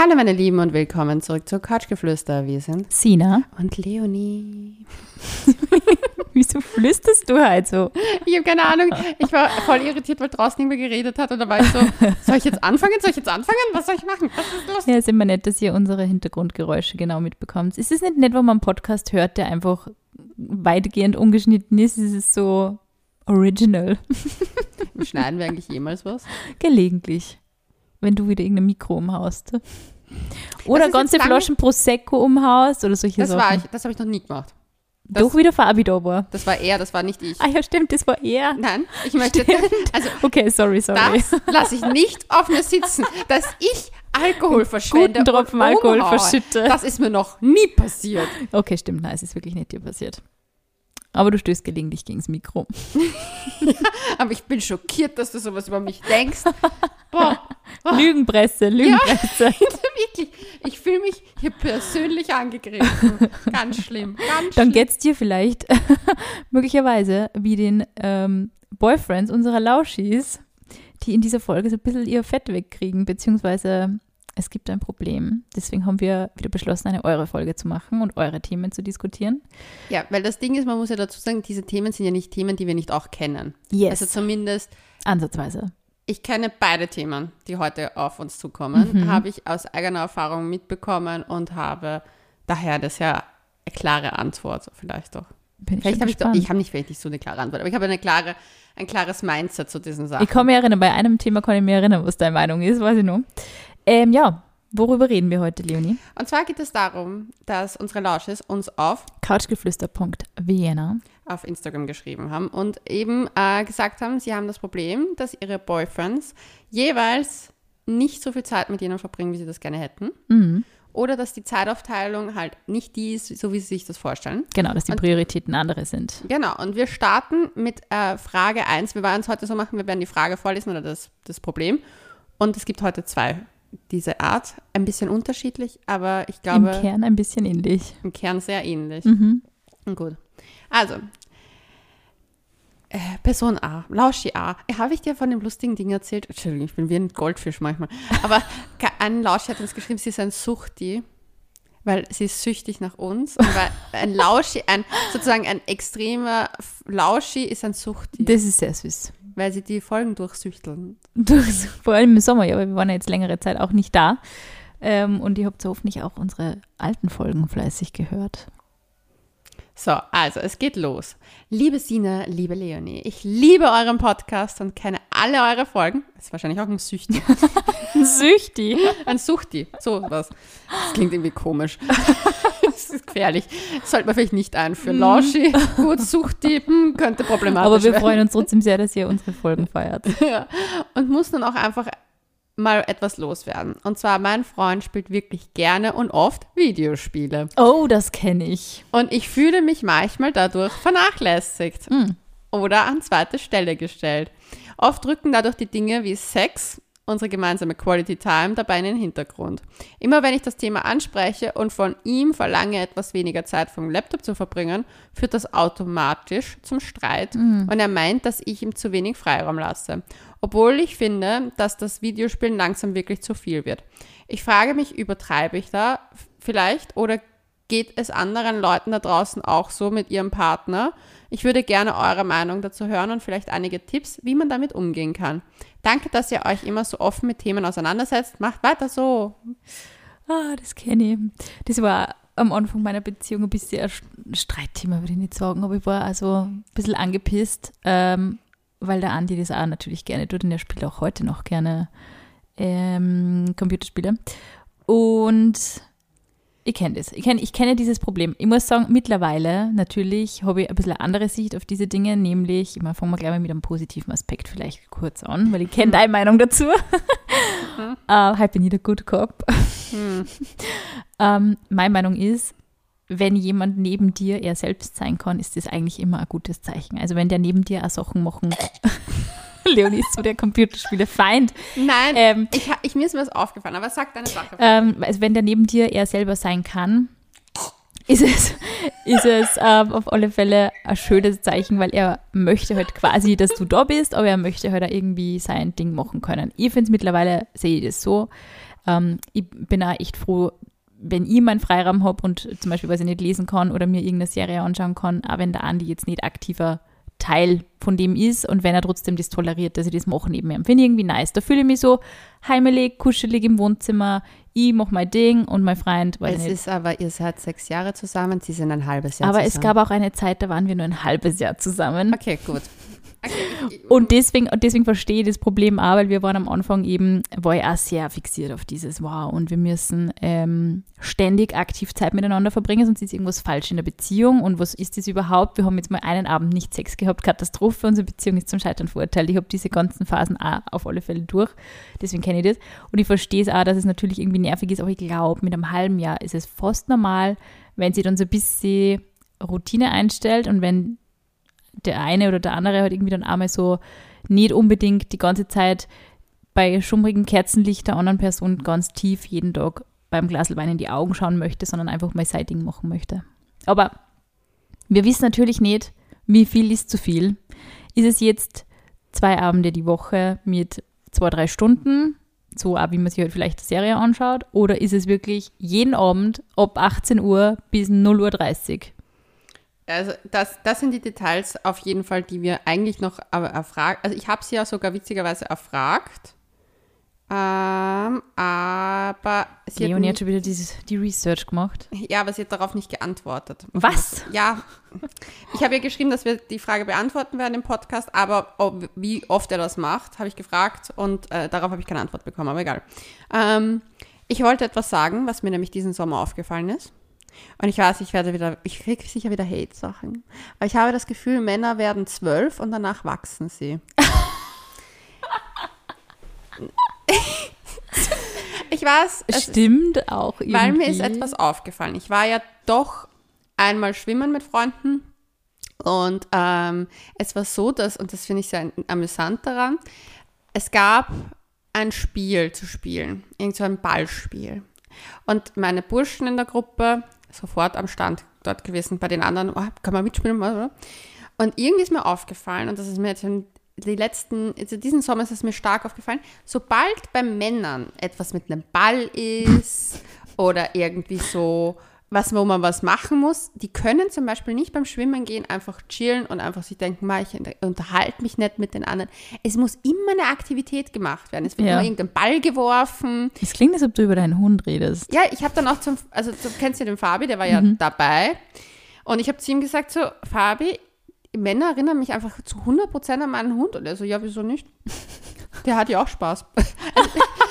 Hallo meine Lieben und willkommen zurück zu Couchgeflüster. Wir sind Sina. und Leonie. Wieso flüsterst du halt so? Ich habe keine Ahnung. Ich war voll irritiert, weil draußen niemand geredet hat und da war ich so, soll ich jetzt anfangen? Soll ich jetzt anfangen? Was soll ich machen? Was ist los? Ja, ist immer nett, dass ihr unsere Hintergrundgeräusche genau mitbekommt. Ist es nicht nett, wenn man einen Podcast hört, der einfach weitgehend ungeschnitten ist? Ist es so original? Schneiden wir eigentlich jemals was? Gelegentlich. Wenn du wieder irgendein Mikro umhaust. Oder ganze Flaschen Prosecco umhaust oder solche Das Sachen. war ich, das habe ich noch nie gemacht. Das, Doch wieder Fabi da war. das war er, das war nicht ich. Ah ja, stimmt, das war er. Nein, ich möchte, also Okay, sorry, sorry. das lasse ich nicht auf mir sitzen, dass ich Alkohol verschwende. Guten Tropfen Alkohol verschütte. Das ist mir noch nie passiert. Okay, stimmt, nein, es ist wirklich nicht dir passiert. Aber du stößt gelegentlich gegen das Mikro. Aber ich bin schockiert, dass du sowas über mich denkst. Boah, Lügenpresse, Lügenpresse. wirklich. Ich fühle mich hier persönlich angegriffen. Ganz schlimm. Ganz Dann schlimm. geht's dir vielleicht möglicherweise wie den ähm, Boyfriends unserer Lauschis, die in dieser Folge so ein bisschen ihr Fett wegkriegen, beziehungsweise es gibt ein Problem. Deswegen haben wir wieder beschlossen, eine eure Folge zu machen und eure Themen zu diskutieren. Ja, weil das Ding ist, man muss ja dazu sagen, diese Themen sind ja nicht Themen, die wir nicht auch kennen. Yes. Also zumindest, Ansatzweise. ich kenne beide Themen, die heute auf uns zukommen, Mhm. habe ich aus eigener Erfahrung mitbekommen und habe daher das ja eine klare Antwort, vielleicht doch. Bin ich Vielleicht habe ich doch, ich habe nicht vielleicht nicht so eine klare Antwort, aber ich habe eine klare, ein klares Mindset zu diesen Sachen. Ich kann mich erinnern, bei einem Thema kann ich mich erinnern, was deine Meinung ist, weiß ich noch. Ähm, ja, worüber reden wir heute, Leonie? Und zwar geht es darum, dass unsere Lausches uns auf Couchgeflüster.vienna. auf Instagram geschrieben haben und eben äh, gesagt haben, sie haben das Problem, dass ihre Boyfriends jeweils nicht so viel Zeit mit ihnen verbringen, wie sie das gerne hätten. Mhm. Oder dass die Zeitaufteilung halt nicht die ist, so wie sie sich das vorstellen. Genau, dass die Und- Prioritäten andere sind. Genau, und wir starten mit äh, Frage 1. Wir werden es heute so machen, wir werden die Frage vorlesen oder das, das Problem. Und es gibt heute zwei diese Art. Ein bisschen unterschiedlich, aber ich glaube Im Kern ein bisschen ähnlich. im Kern sehr ähnlich. Mhm. Gut. Also, äh, Person A, Lauschi A. Habe ich dir von dem lustigen Ding erzählt? Entschuldigung, ich bin wie ein Goldfisch manchmal. Aber ein Lauschi hat uns geschrieben, sie ist ein Suchti, weil sie ist süchtig nach uns. Und weil ein Lauschi, ein, sozusagen ein extremer Lauschi ist ein Suchti, Das ist sehr süß. Weil sie die Folgen durchsüchteln. Durchs- Vor allem im Sommer, ja, aber wir waren ja jetzt längere Zeit auch nicht da. Ähm, und ihr habt so hoffentlich auch unsere alten Folgen fleißig gehört. So, also es geht los. Liebe Sina, liebe Leonie, ich liebe euren Podcast und kenne alle eure Folgen. Das ist wahrscheinlich auch ein Süchti. Süchtig. Ein Suchti, so was. Das klingt irgendwie komisch. Das ist gefährlich. Das sollte man vielleicht nicht einführen. Lauschi, gut, Suchti, hm, könnte problematisch Aber wir werden. freuen uns trotzdem sehr, dass ihr unsere Folgen feiert. Ja. Und muss dann auch einfach mal etwas loswerden. Und zwar, mein Freund spielt wirklich gerne und oft Videospiele. Oh, das kenne ich. Und ich fühle mich manchmal dadurch vernachlässigt Mm. oder an zweite Stelle gestellt. Oft rücken dadurch die Dinge wie Sex, unsere gemeinsame Quality Time dabei in den Hintergrund. Immer wenn ich das Thema anspreche und von ihm verlange, etwas weniger Zeit vom Laptop zu verbringen, führt das automatisch zum Streit und er meint, dass ich ihm zu wenig Freiraum lasse. Obwohl ich finde, dass das Videospielen langsam wirklich zu viel wird. Ich frage mich, übertreibe ich da vielleicht oder geht es anderen Leuten da draußen auch so mit ihrem Partner? Ich würde gerne eure Meinung dazu hören und vielleicht einige Tipps, wie man damit umgehen kann. Danke, dass ihr euch immer so offen mit Themen auseinandersetzt. Macht weiter so. Ah, das kenne ich. Das war am Anfang meiner Beziehung ein bisschen ein Streitthema, würde ich nicht sagen, aber ich war also ein bisschen angepisst, ähm, weil der Andi das auch natürlich gerne tut und er spielt auch heute noch gerne ähm, Computerspiele. Und ich kenne das. Ich kenne ich kenne dieses Problem. Ich muss sagen, mittlerweile natürlich habe ich ein bisschen eine andere Sicht auf diese Dinge, nämlich, ich meine, fangen wir gleich mal mit einem positiven Aspekt vielleicht kurz an, weil ich kenne deine Meinung dazu. äh, halt bin ich der Good Cop. ähm, meine Meinung ist, wenn jemand neben dir er selbst sein kann, ist das eigentlich immer ein gutes Zeichen. Also wenn der neben dir auch Sachen machen. Leonie ist so der Computerspiele-Feind. Nein, Ähm, ich, ich, mir ist was aufgefallen, aber sag deine Sache. ähm, also wenn der neben dir er selber sein kann, ist es, ist es ähm, auf alle Fälle ein schönes Zeichen, weil er möchte halt quasi, dass du da bist, aber er möchte halt auch irgendwie sein Ding machen können. Ich finde es mittlerweile, sehe ich das so, ähm, ich bin auch echt froh, wenn ich meinen Freiraum habe und zum Beispiel, weil ich nicht lesen kann oder mir irgendeine Serie anschauen kann, auch wenn der Andi jetzt nicht aktiver Teil von dem ist und wenn er trotzdem das toleriert, dass ich das mache neben ihm. Finde ich irgendwie nice. Da fühle ich mich so heimelig, kuschelig im Wohnzimmer. Ich mache mein Ding und mein Freund. Weiß es nicht. ist aber, ihr seid sechs Jahre zusammen, sie sind ein halbes Jahr aber zusammen. Aber es gab auch eine Zeit, da waren wir nur ein halbes Jahr zusammen. Okay, gut. Und deswegen, deswegen verstehe ich das Problem auch, weil wir waren am Anfang eben, war ich auch sehr fixiert auf dieses Wow und wir müssen ähm, ständig aktiv Zeit miteinander verbringen, sonst ist irgendwas falsch in der Beziehung und was ist das überhaupt? Wir haben jetzt mal einen Abend nicht Sex gehabt, Katastrophe, unsere Beziehung ist zum Scheitern verurteilt. Ich habe diese ganzen Phasen auch auf alle Fälle durch, deswegen kenne ich das und ich verstehe es auch, dass es natürlich irgendwie nervig ist, aber ich glaube, mit einem halben Jahr ist es fast normal, wenn sie dann so ein bisschen Routine einstellt und wenn der eine oder der andere halt irgendwie dann einmal so nicht unbedingt die ganze Zeit bei schummrigem Kerzenlicht der anderen Person ganz tief jeden Tag beim Glas Wein in die Augen schauen möchte, sondern einfach mal sein Ding machen möchte. Aber wir wissen natürlich nicht, wie viel ist zu viel. Ist es jetzt zwei Abende die Woche mit zwei, drei Stunden, so auch wie man sich halt vielleicht eine Serie anschaut, oder ist es wirklich jeden Abend ab 18 Uhr bis 0.30 Uhr? Also das, das sind die Details auf jeden Fall, die wir eigentlich noch erfragt. Also ich habe sie ja sogar witzigerweise erfragt. Ähm, aber sie Leonie hat, hat schon wieder dieses, die Research gemacht. Ja, aber sie hat darauf nicht geantwortet. Was? Ja. Ich habe ihr geschrieben, dass wir die Frage beantworten werden im Podcast, aber ob, wie oft er das macht, habe ich gefragt und äh, darauf habe ich keine Antwort bekommen, aber egal. Ähm, ich wollte etwas sagen, was mir nämlich diesen Sommer aufgefallen ist. Und ich weiß, ich werde wieder, ich kriege sicher wieder Hate-Sachen. Aber ich habe das Gefühl, Männer werden zwölf und danach wachsen sie. ich weiß. Stimmt auch irgendwie. Weil mir ist etwas aufgefallen. Ich war ja doch einmal schwimmen mit Freunden. Und ähm, es war so, dass, und das finde ich sehr amüsant daran, es gab ein Spiel zu spielen, irgend so ein Ballspiel. Und meine Burschen in der Gruppe sofort am Stand dort gewesen. Bei den anderen, oh, kann man mitspielen? Oder? Und irgendwie ist mir aufgefallen, und das ist mir jetzt in die letzten, also diesen Sommer ist es mir stark aufgefallen, sobald bei Männern etwas mit einem Ball ist oder irgendwie so was, wo man was machen muss. Die können zum Beispiel nicht beim Schwimmen gehen, einfach chillen und einfach sich denken, ich unterhalte mich nicht mit den anderen. Es muss immer eine Aktivität gemacht werden. Es wird ja. immer irgendein Ball geworfen. Es klingt, als ob du über deinen Hund redest. Ja, ich habe dann auch zum, also du kennst ja den Fabi, der war ja mhm. dabei. Und ich habe zu ihm gesagt, so, Fabi, Männer erinnern mich einfach zu 100% an meinen Hund. Und er so, ja, wieso nicht? Der hat ja auch Spaß. Also,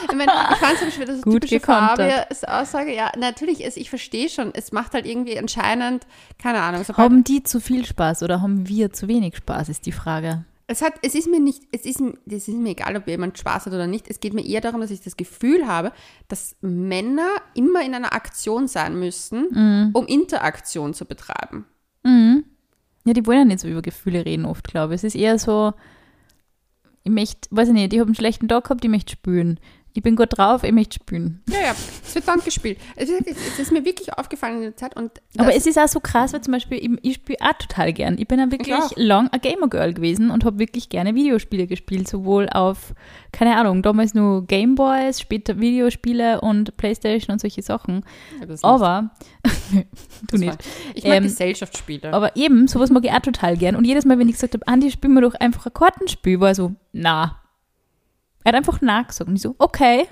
ich, meine, ich fand zum Beispiel, das Gut typische Farbe ist Aussage. Ja, natürlich ist, ich verstehe schon, es macht halt irgendwie anscheinend, keine Ahnung. Haben die zu viel Spaß oder haben wir zu wenig Spaß, ist die Frage. Es, hat, es ist mir nicht, es ist, es ist mir egal, ob jemand Spaß hat oder nicht. Es geht mir eher darum, dass ich das Gefühl habe, dass Männer immer in einer Aktion sein müssen, mhm. um Interaktion zu betreiben. Mhm. Ja, die wollen ja nicht so über Gefühle reden oft, glaube ich. Es ist eher so, ich möchte, weiß ich nicht, ich habe einen schlechten Tag gehabt, ich möchte spülen. Ich bin gut drauf, ich möchte spülen. Ja, ja, es wird dann gespielt. Es ist, es ist, mir wirklich aufgefallen in der Zeit. Und Aber es ist auch so krass, weil zum Beispiel, ich, ich spiele auch total gern. Ich bin ja wirklich lang ein Gamer-Girl gewesen und habe wirklich gerne Videospiele gespielt, sowohl auf, keine Ahnung, damals nur Gameboys, später Videospiele und Playstation und solche Sachen. Ja, aber, du nicht. Ich mag ähm, Gesellschaftsspiele. Aber eben, sowas mag ich auch total gern. Und jedes Mal, wenn ich gesagt habe, Andi, spielen wir doch einfach ein Kartenspiel, war so, na, er hat einfach nachgesagt. Und ich so, okay.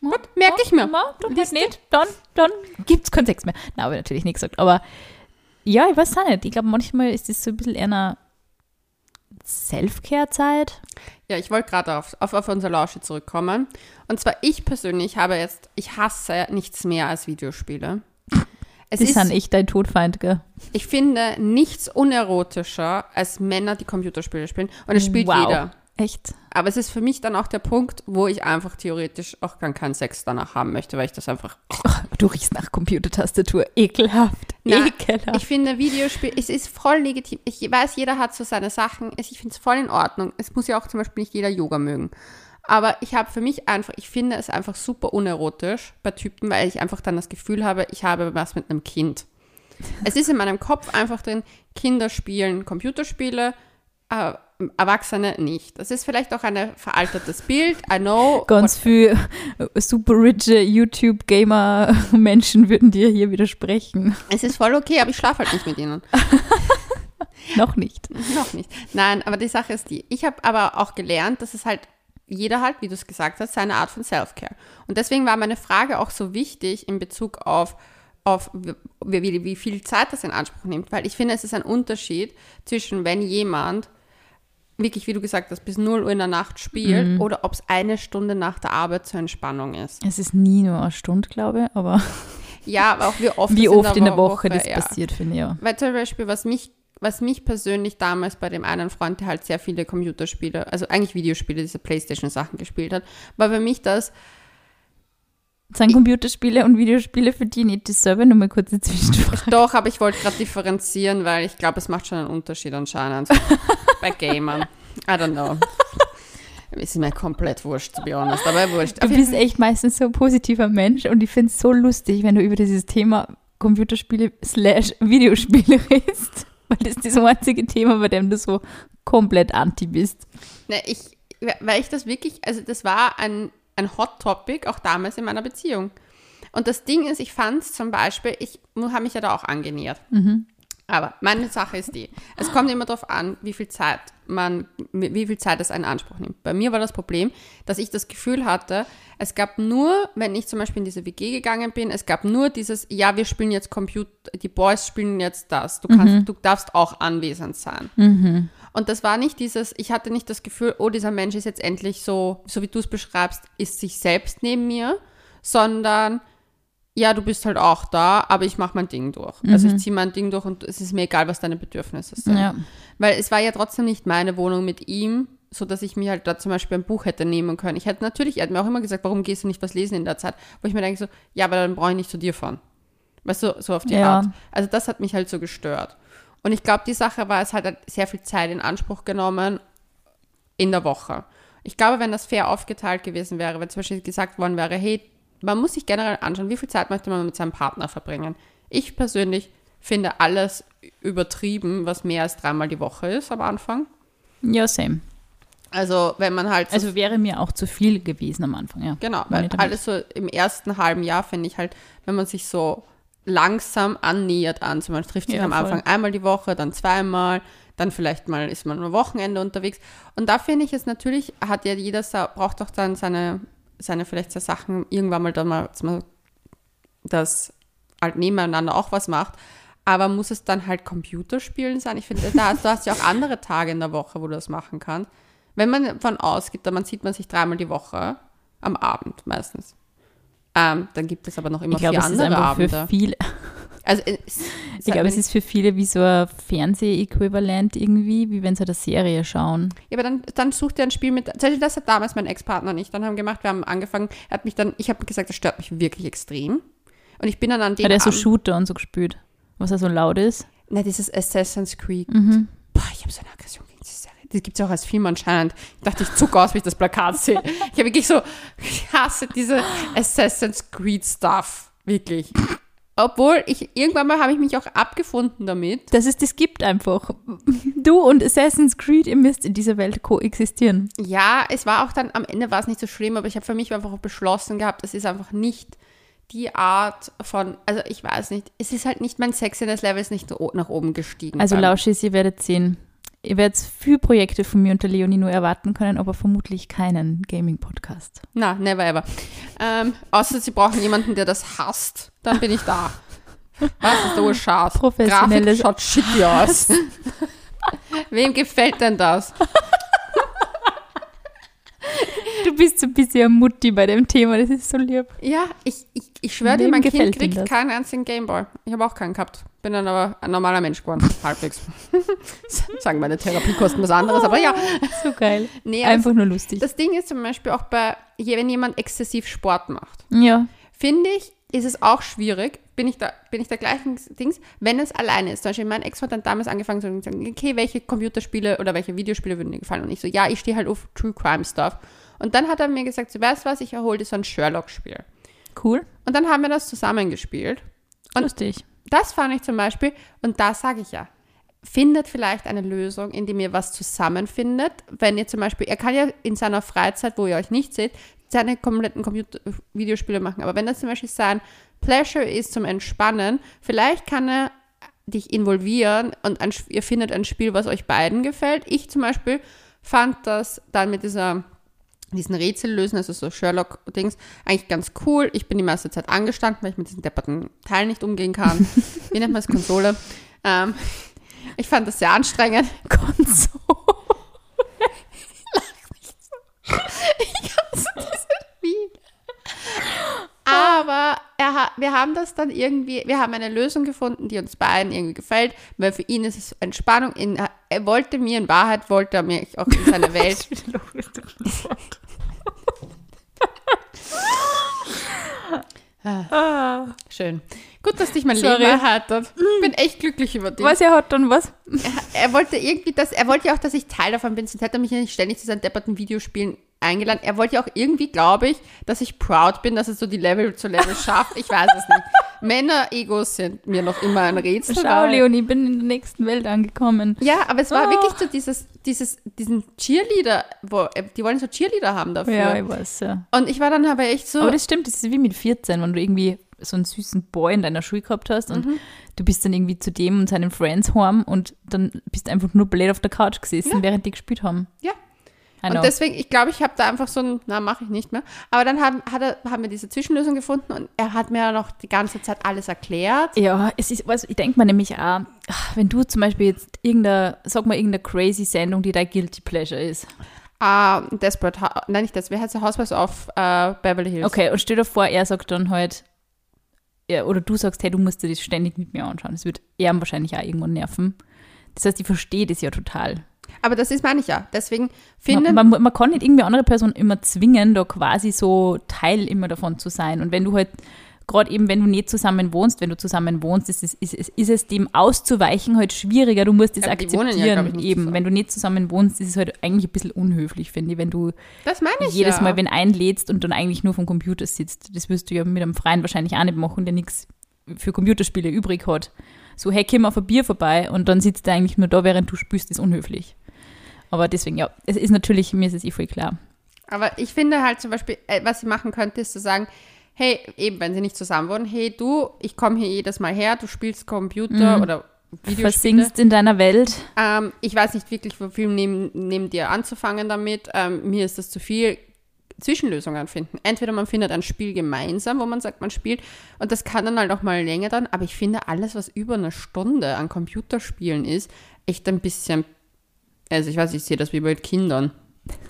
Gut, merke ich mir. Na, dann halt nicht. Dann, dann gibt es keinen Sex mehr. Na, habe ich natürlich nicht gesagt. Aber ja, ich weiß auch nicht. Ich glaube, manchmal ist das so ein bisschen eher eine Self-Care-Zeit. Ja, ich wollte gerade auf, auf, auf unser Lausche zurückkommen. Und zwar ich persönlich habe jetzt, ich hasse nichts mehr als Videospiele. Es das ist dann ich dein Todfeind, gell? Ich finde nichts unerotischer als Männer, die Computerspiele spielen. Und es spielt wow. jeder. Echt? Aber es ist für mich dann auch der Punkt, wo ich einfach theoretisch auch gar keinen Sex danach haben möchte, weil ich das einfach. Oh, du riechst nach Computertastatur. Ekelhaft. Na, Ekelhaft. Ich finde Videospiel, es ist voll legitim. Ich weiß, jeder hat so seine Sachen. Ich finde es voll in Ordnung. Es muss ja auch zum Beispiel nicht jeder Yoga mögen. Aber ich habe für mich einfach, ich finde es einfach super unerotisch bei Typen, weil ich einfach dann das Gefühl habe, ich habe was mit einem Kind. Es ist in meinem Kopf einfach drin, Kinder spielen Computerspiele, äh, Erwachsene nicht. Das ist vielleicht auch ein veraltetes Bild, I know. Ganz viele super riche YouTube-Gamer-Menschen würden dir hier widersprechen. Es ist voll okay, aber ich schlafe halt nicht mit ihnen. Noch nicht. Noch nicht. Nein, aber die Sache ist die. Ich habe aber auch gelernt, dass es halt jeder halt, wie du es gesagt hast, seine Art von Self-Care. Und deswegen war meine Frage auch so wichtig in Bezug auf, auf wie, wie, wie viel Zeit das in Anspruch nimmt. Weil ich finde, es ist ein Unterschied zwischen, wenn jemand wirklich, wie du gesagt hast, bis 0 Uhr in der Nacht spielt Mhm. oder ob es eine Stunde nach der Arbeit zur Entspannung ist. Es ist nie nur eine Stunde, glaube ich, aber Ja, aber auch wie oft, wie oft in der Wo- Woche, das ja. passiert, finde ich ja. Weil zum Beispiel, was mich, was mich persönlich damals bei dem einen Freund, der halt sehr viele Computerspiele, also eigentlich Videospiele, diese Playstation-Sachen gespielt hat, war für mich das, Sind Computerspiele und Videospiele für die nicht dasselbe? Nur mal kurze Zwischenfrage. doch, aber ich wollte gerade differenzieren, weil ich glaube, es macht schon einen Unterschied anscheinend bei Gamern. I don't know. Ist mir komplett wurscht, to be honest, aber wurscht. Du bist echt meistens so ein positiver Mensch und ich finde es so lustig, wenn du über dieses Thema Computerspiele slash Videospiele redest, weil das ist das einzige Thema, bei dem du so komplett anti bist. Ne, ich, weil ich das wirklich, also das war ein, ein Hot Topic, auch damals in meiner Beziehung. Und das Ding ist, ich fand es zum Beispiel, ich habe mich ja da auch angenähert. Aber meine Sache ist die, es kommt immer darauf an, wie viel Zeit man, wie viel Zeit es einen Anspruch nimmt. Bei mir war das Problem, dass ich das Gefühl hatte, es gab nur, wenn ich zum Beispiel in diese WG gegangen bin, es gab nur dieses, ja, wir spielen jetzt Computer, die Boys spielen jetzt das, du kannst, du darfst auch anwesend sein. Und das war nicht dieses, ich hatte nicht das Gefühl, oh, dieser Mensch ist jetzt endlich so, so wie du es beschreibst, ist sich selbst neben mir, sondern ja, du bist halt auch da, aber ich mache mein Ding durch. Also ich ziehe mein Ding durch und es ist mir egal, was deine Bedürfnisse sind. Ja. Weil es war ja trotzdem nicht meine Wohnung mit ihm, so dass ich mir halt da zum Beispiel ein Buch hätte nehmen können. Ich hätte natürlich, er hat mir auch immer gesagt, warum gehst du nicht was lesen in der Zeit? Wo ich mir denke so, ja, aber dann brauche ich nicht zu dir fahren. Weißt du, so auf die Ja. Art. Also das hat mich halt so gestört. Und ich glaube, die Sache war, es hat halt sehr viel Zeit in Anspruch genommen in der Woche. Ich glaube, wenn das fair aufgeteilt gewesen wäre, wenn zum Beispiel gesagt worden wäre, hey, man muss sich generell anschauen, wie viel Zeit möchte man mit seinem Partner verbringen. Ich persönlich finde alles übertrieben, was mehr als dreimal die Woche ist am Anfang. Ja, same. Also wenn man halt so Also wäre mir auch zu viel gewesen am Anfang, ja. Genau, weil alles so im ersten halben Jahr finde ich halt, wenn man sich so langsam annähert an, so man trifft sich Ja, am voll. Anfang einmal die Woche, dann zweimal, dann vielleicht mal ist man nur Wochenende unterwegs. Und da finde ich es natürlich, hat ja jeder, braucht doch dann seine, seine vielleicht so Sachen, irgendwann mal dann mal, dass man das halt nebeneinander auch was macht. Aber muss es dann halt Computerspielen sein? Ich finde, da hast, du hast ja auch andere Tage in der Woche, wo du das machen kannst. Wenn man davon ausgeht, dann sieht man sich dreimal die Woche am Abend meistens. Ähm, dann gibt es aber noch immer Ich glaube, vier es ist andere einfach Abende. für viele, Also es, es ich glaube, es ist für viele wie so ein Fernseh-Äquivalent irgendwie, wie wenn sie eine Serie schauen. Ja, aber dann, dann such dir ein Spiel mit. Zum Beispiel, das hat damals mein Ex-Partner und ich dann haben gemacht. Wir haben angefangen, er hat mich dann, ich habe gesagt, das stört mich wirklich extrem. Und ich bin dann an dem Hat er so Shooter und so gespielt, was er so laut ist. Na, dieses Assassin's Creed. Mhm. Boah, ich habe so eine Aggression gegen diese Serie. Das gibt es auch als Film anscheinend. Ich dachte, ich zucke aus, wenn ich das Plakat sehe. Ich habe wirklich so, ich hasse diese Assassin's Creed Stuff. Wirklich. Obwohl, ich, irgendwann mal habe ich mich auch abgefunden damit. Das ist, das gibt einfach. Du und Assassin's Creed, ihr müsst in dieser Welt koexistieren. Ja, es war auch dann, am Ende war es nicht so schlimm, aber ich habe für mich einfach auch beschlossen gehabt, es ist einfach nicht die Art von, also ich weiß nicht, es ist halt nicht, mein Sexiness-Level ist nicht nach oben gestiegen. Also Lauschis, ihr werdet sehen. Ihr werdet viele Projekte von mir und der Leonie nur erwarten können, aber vermutlich keinen Gaming-Podcast. Na, never ever. Ähm, außer sie brauchen jemanden, der das hasst, dann bin ich da. Was ist der Urschatz? Professionelles Grafik schaut shitty aus. Wem gefällt denn das? Du bist so ein bisschen Mutti bei dem Thema, das ist so lieb. Ja, ich, ich, ich schwöre dir, mein Kind kriegt keinen einzigen Gameboy. Ich habe auch keinen gehabt. Bin dann aber ein normaler Mensch geworden, halbwegs. Sagen meine Therapiekosten was anderes, aber ja. So geil. Nee, Einfach nur lustig. das Ding ist zum Beispiel auch bei, wenn jemand exzessiv Sport macht, ja. finde ich, ist es auch schwierig, bin ich da, bin ich der gleichen Dings, wenn es alleine ist. Zum Beispiel mein Ex hat dann damals angefangen zu sagen, okay, welche Computerspiele oder welche Videospiele würden dir gefallen? Und ich so, ja, ich stehe halt auf True Crime Stuff. Und dann hat er mir gesagt, so, weißt was, ich erhole dir so ein Sherlock-Spiel. Cool. Und dann haben wir das zusammengespielt. Und- Lustig. Das fand ich zum Beispiel, und da sage ich ja, findet vielleicht eine Lösung, indem ihr was zusammenfindet. Wenn ihr zum Beispiel, er kann ja in seiner Freizeit, wo ihr euch nicht seht, seine kompletten Computer Videospiele machen. Aber wenn das zum Beispiel sein Pleasure ist zum Entspannen, vielleicht kann er dich involvieren und ein, ihr findet ein Spiel, was euch beiden gefällt. Ich zum Beispiel fand das dann mit dieser diesen Rätsel lösen, also so Sherlock-Dings, eigentlich ganz cool. Ich bin die meiste Zeit angestanden, weil ich mit diesen depperten Teilen nicht umgehen kann. Wie nennt man es? Konsole. Ähm, ich fand das sehr anstrengend. Konsole. Lach nicht so. Ich hasse dieses Spiel. Aber er ha wir haben das dann irgendwie, wir haben eine Lösung gefunden, die uns beiden irgendwie gefällt, weil für ihn ist es Entspannung. In, er wollte mir, in Wahrheit wollte er mich auch in seine Welt. Ah, schön. Gut, dass dich mein Sorry. Leben erheitert. Ich bin echt glücklich über dich. Was er hat dann was? Er, er wollte irgendwie, dass, er wollte ja auch, dass ich Teil davon bin, sonst hätte er mich ja nicht ständig zu seinen depperten Videospielen eingeladen. Er wollte ja auch irgendwie, glaube ich, dass ich proud bin, dass er so die Level zu Level schafft. Ich weiß es nicht. Männer-Egos sind mir noch immer ein Rätsel. Schau, weil- Leon, ich bin in der nächsten Welt angekommen. Ja, aber es war Oh. wirklich so dieses, dieses, diesen Cheerleader, wo, die wollen so Cheerleader haben dafür. Ja, ich weiß, ja. Und ich war dann aber echt so, Aber das stimmt, das ist wie mit 14, wenn du irgendwie so einen süßen Boy in deiner Schule gehabt hast und Mhm. du bist dann irgendwie zu dem und seinen Friends heim und dann bist du einfach nur blöd auf der Couch gesessen, Ja. während die gespielt haben. Ja. Und deswegen, ich glaube, ich habe da einfach so ein, na, mache ich nicht mehr. Aber dann haben, hat er, haben wir diese Zwischenlösung gefunden und er hat mir noch die ganze Zeit alles erklärt. ja, es ist, was, ich denke mir nämlich auch, wenn du zum Beispiel jetzt irgendeine, sag mal, irgendeine crazy Sendung, die dein Guilty Pleasure ist. Ah, Desperate, Hou- nein, nicht das, wer heißt der Housewives of äh, Beverly Hills? Okay, und stell dir vor, er sagt dann halt, oder du sagst, hey, du musst dir das ständig mit mir anschauen. Das wird er wahrscheinlich auch irgendwann nerven. Das heißt, ich verstehe das ja total. Aber das ist, meine ich ja. Deswegen finde Man, man, man kann nicht irgendwie andere Person immer zwingen, da quasi so Teil immer davon zu sein. Und wenn du halt, gerade eben, wenn du nicht zusammen wohnst, wenn du zusammen wohnst, ist es, ist, es- ist es dem auszuweichen halt schwieriger. Du musst ja, akzeptieren. glaub ich, eben, zusammen. wenn du nicht zusammen wohnst, ist es halt eigentlich ein bisschen unhöflich, finde ich, wenn du ich jedes ja. Mal, wenn einlädst und dann eigentlich nur vom Computer sitzt. Das wirst du ja mit einem Freien wahrscheinlich auch nicht machen, der nichts für Computerspiele übrig hat. So, hey, komm auf ein Bier vorbei und dann sitzt er eigentlich nur da, während du spielst, ist unhöflich. Aber deswegen, ja, es ist natürlich, mir ist es eh voll klar. Aber ich finde halt zum Beispiel, äh, was sie machen könnte, ist zu sagen, hey, eben, wenn sie nicht zusammen wohnen, hey, du, ich komme hier jedes Mal her, du spielst Computer Mhm. oder Videospiele. Versinkst in deiner Welt. Ähm, ich weiß nicht wirklich, wie viel neben, neben dir anzufangen damit. Ähm, mir ist das zu viel. Zwischenlösungen finden. Entweder man findet ein Spiel gemeinsam, wo man sagt, man spielt, und das kann dann halt auch mal länger dann, aber ich finde alles, was über eine Stunde an Computerspielen ist, echt ein bisschen, also ich weiß, ich sehe das wie bei Kindern.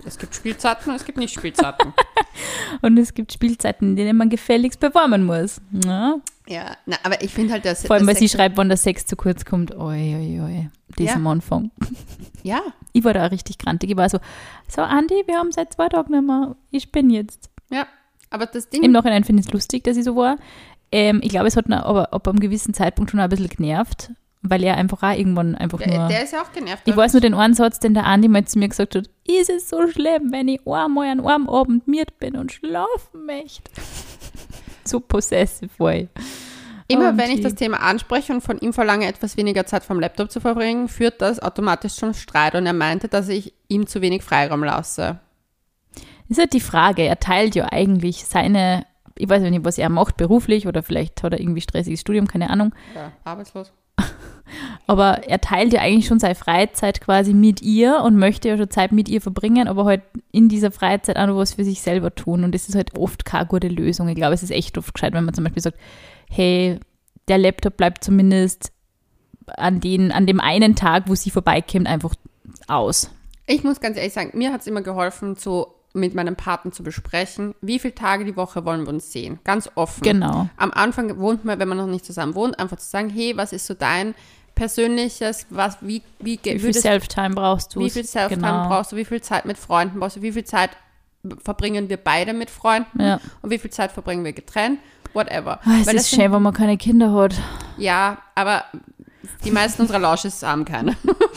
Es gibt Spielzeiten und es gibt nicht Spielzeiten. Und es gibt Spielzeiten, in denen man gefälligst performen muss. Ja? ja, na, aber ich finde halt, dass Vor allem, weil sie schreibt, wann der Sex zu kurz kommt. Oi, oi, oi. Das Ja. am Anfang. Ja, Ich war da auch richtig grantig. Ich war so, so Andi, wir haben seit zwei Tagen nicht mehr. Ich bin jetzt. ja, aber das Ding, Im Nachhinein finde ich es lustig, dass ich so war. Ähm, ich glaube, es hat ihn aber ab einem gewissen Zeitpunkt schon ein bisschen genervt, weil er einfach auch irgendwann einfach der, nur. der ist ja auch genervt. ich weiß nur den einen Satz, den der Andi mal zu mir gesagt hat: Ist es so schlimm, wenn ich einmal an einem Abend miert bin und schlafen möchte? so possessive war ich. Immer wenn ich das Thema anspreche und von ihm verlange, etwas weniger Zeit vom Laptop zu verbringen, führt das automatisch zum Streit. Und er meinte, dass ich ihm zu wenig Freiraum lasse. ist halt die Frage. Er teilt ja eigentlich seine, ich weiß nicht, was er macht beruflich oder vielleicht hat er irgendwie stressiges Studium, keine Ahnung. Ja, arbeitslos. Aber er teilt ja eigentlich schon seine Freizeit quasi mit ihr und möchte ja schon Zeit mit ihr verbringen, aber halt in dieser Freizeit auch noch was für sich selber tun. Und das ist halt oft keine gute Lösung. Ich glaube, es ist echt oft gescheit, wenn man zum Beispiel sagt, hey, der Laptop bleibt zumindest an, den, an dem einen Tag, wo sie vorbeikommt, einfach aus. Ich muss ganz ehrlich sagen, mir hat es immer geholfen, so mit meinem Partner zu besprechen, wie viele Tage die Woche wollen wir uns sehen. Ganz offen. Genau. Am Anfang wohnt man, wenn man noch nicht zusammen wohnt, einfach zu sagen, hey, was ist so dein persönliches, was, wie, wie, Wie viel Self-Time brauchst du? Wie viel Self-Time Genau. brauchst du? Wie viel Zeit mit Freunden brauchst du? Wie viel Zeit verbringen wir beide mit Freunden? Ja. Und wie viel Zeit verbringen wir getrennt? Whatever. Ah, es Weil ist sind- schön, wenn man keine Kinder hat. Ja, aber die meisten unserer Lausches haben keine.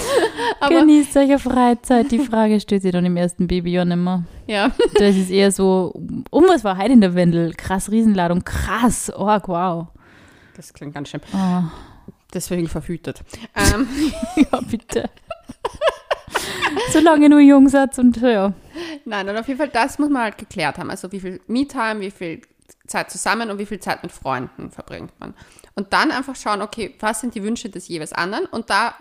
aber Genießt eure Freizeit. Die Frage stellt sich dann im ersten Babyjahr nicht mehr. ja, Das ist eher so, um was war heute in der Windel? Krass, Riesenladung, krass, oh, wow. das klingt ganz schlimm. Oh. Deswegen verhütet. Ähm, ja, bitte. Solange nur Jungsatz und ja. Nein, und auf jeden Fall, das muss man halt geklärt haben. Also wie viel Me-Time, wie viel Zeit zusammen und wie viel Zeit mit Freunden verbringt man. Und dann einfach schauen, okay, was sind die Wünsche des jeweils anderen und da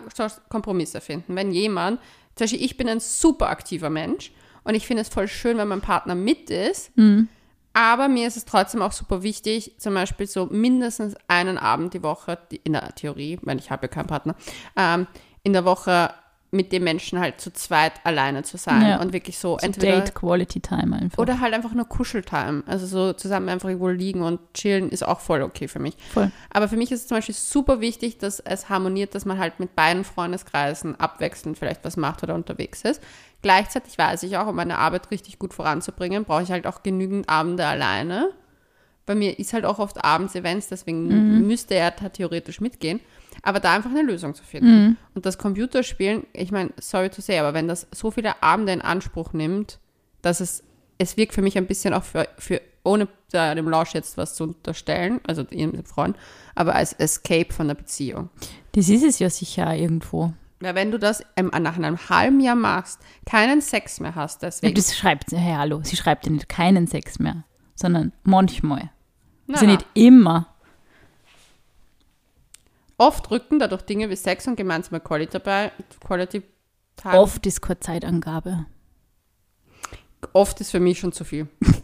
Kompromisse finden. Wenn jemand, zum Beispiel ich bin ein super aktiver Mensch und ich finde es voll schön, wenn mein Partner mit ist, Mhm. Aber mir ist es trotzdem auch super wichtig, zum Beispiel so mindestens einen Abend die Woche, in der Theorie, weil ich habe ja keinen Partner, ähm, in der Woche mit dem Menschen halt zu zweit alleine zu sein Ja. und wirklich so, So entweder Date Quality Time einfach. oder halt einfach nur Kuscheltime. Also so zusammen einfach irgendwo liegen und chillen ist auch voll okay für mich. Voll. Aber für mich ist es zum Beispiel super wichtig, dass es harmoniert, dass man halt mit beiden Freundeskreisen abwechselnd vielleicht was macht oder unterwegs ist. Gleichzeitig weiß ich auch, um meine Arbeit richtig gut voranzubringen, brauche ich halt auch genügend Abende alleine. Bei mir ist halt auch oft abends Events, deswegen müsste er da theoretisch mitgehen. Aber da einfach eine Lösung zu finden. Und das Computerspielen, ich meine, sorry to say, aber wenn das so viele Abende in Anspruch nimmt, dass es, es wirkt für mich ein bisschen auch für, für ohne dem Lausch jetzt was zu unterstellen, also ihrem Freund, aber als Escape von der Beziehung. Das ist es ja sicher irgendwo. Weil wenn du das nach einem halben Jahr machst, keinen Sex mehr hast, deswegen. Das schreibt, hey, hallo, sie schreibt ja nicht keinen Sex mehr, sondern manchmal. Na, Also nicht immer. Oft rücken dadurch Dinge wie Sex und gemeinsame Quality, dabei, Quality Time. Oft ist keine Zeitangabe. Oft ist für mich schon zu viel.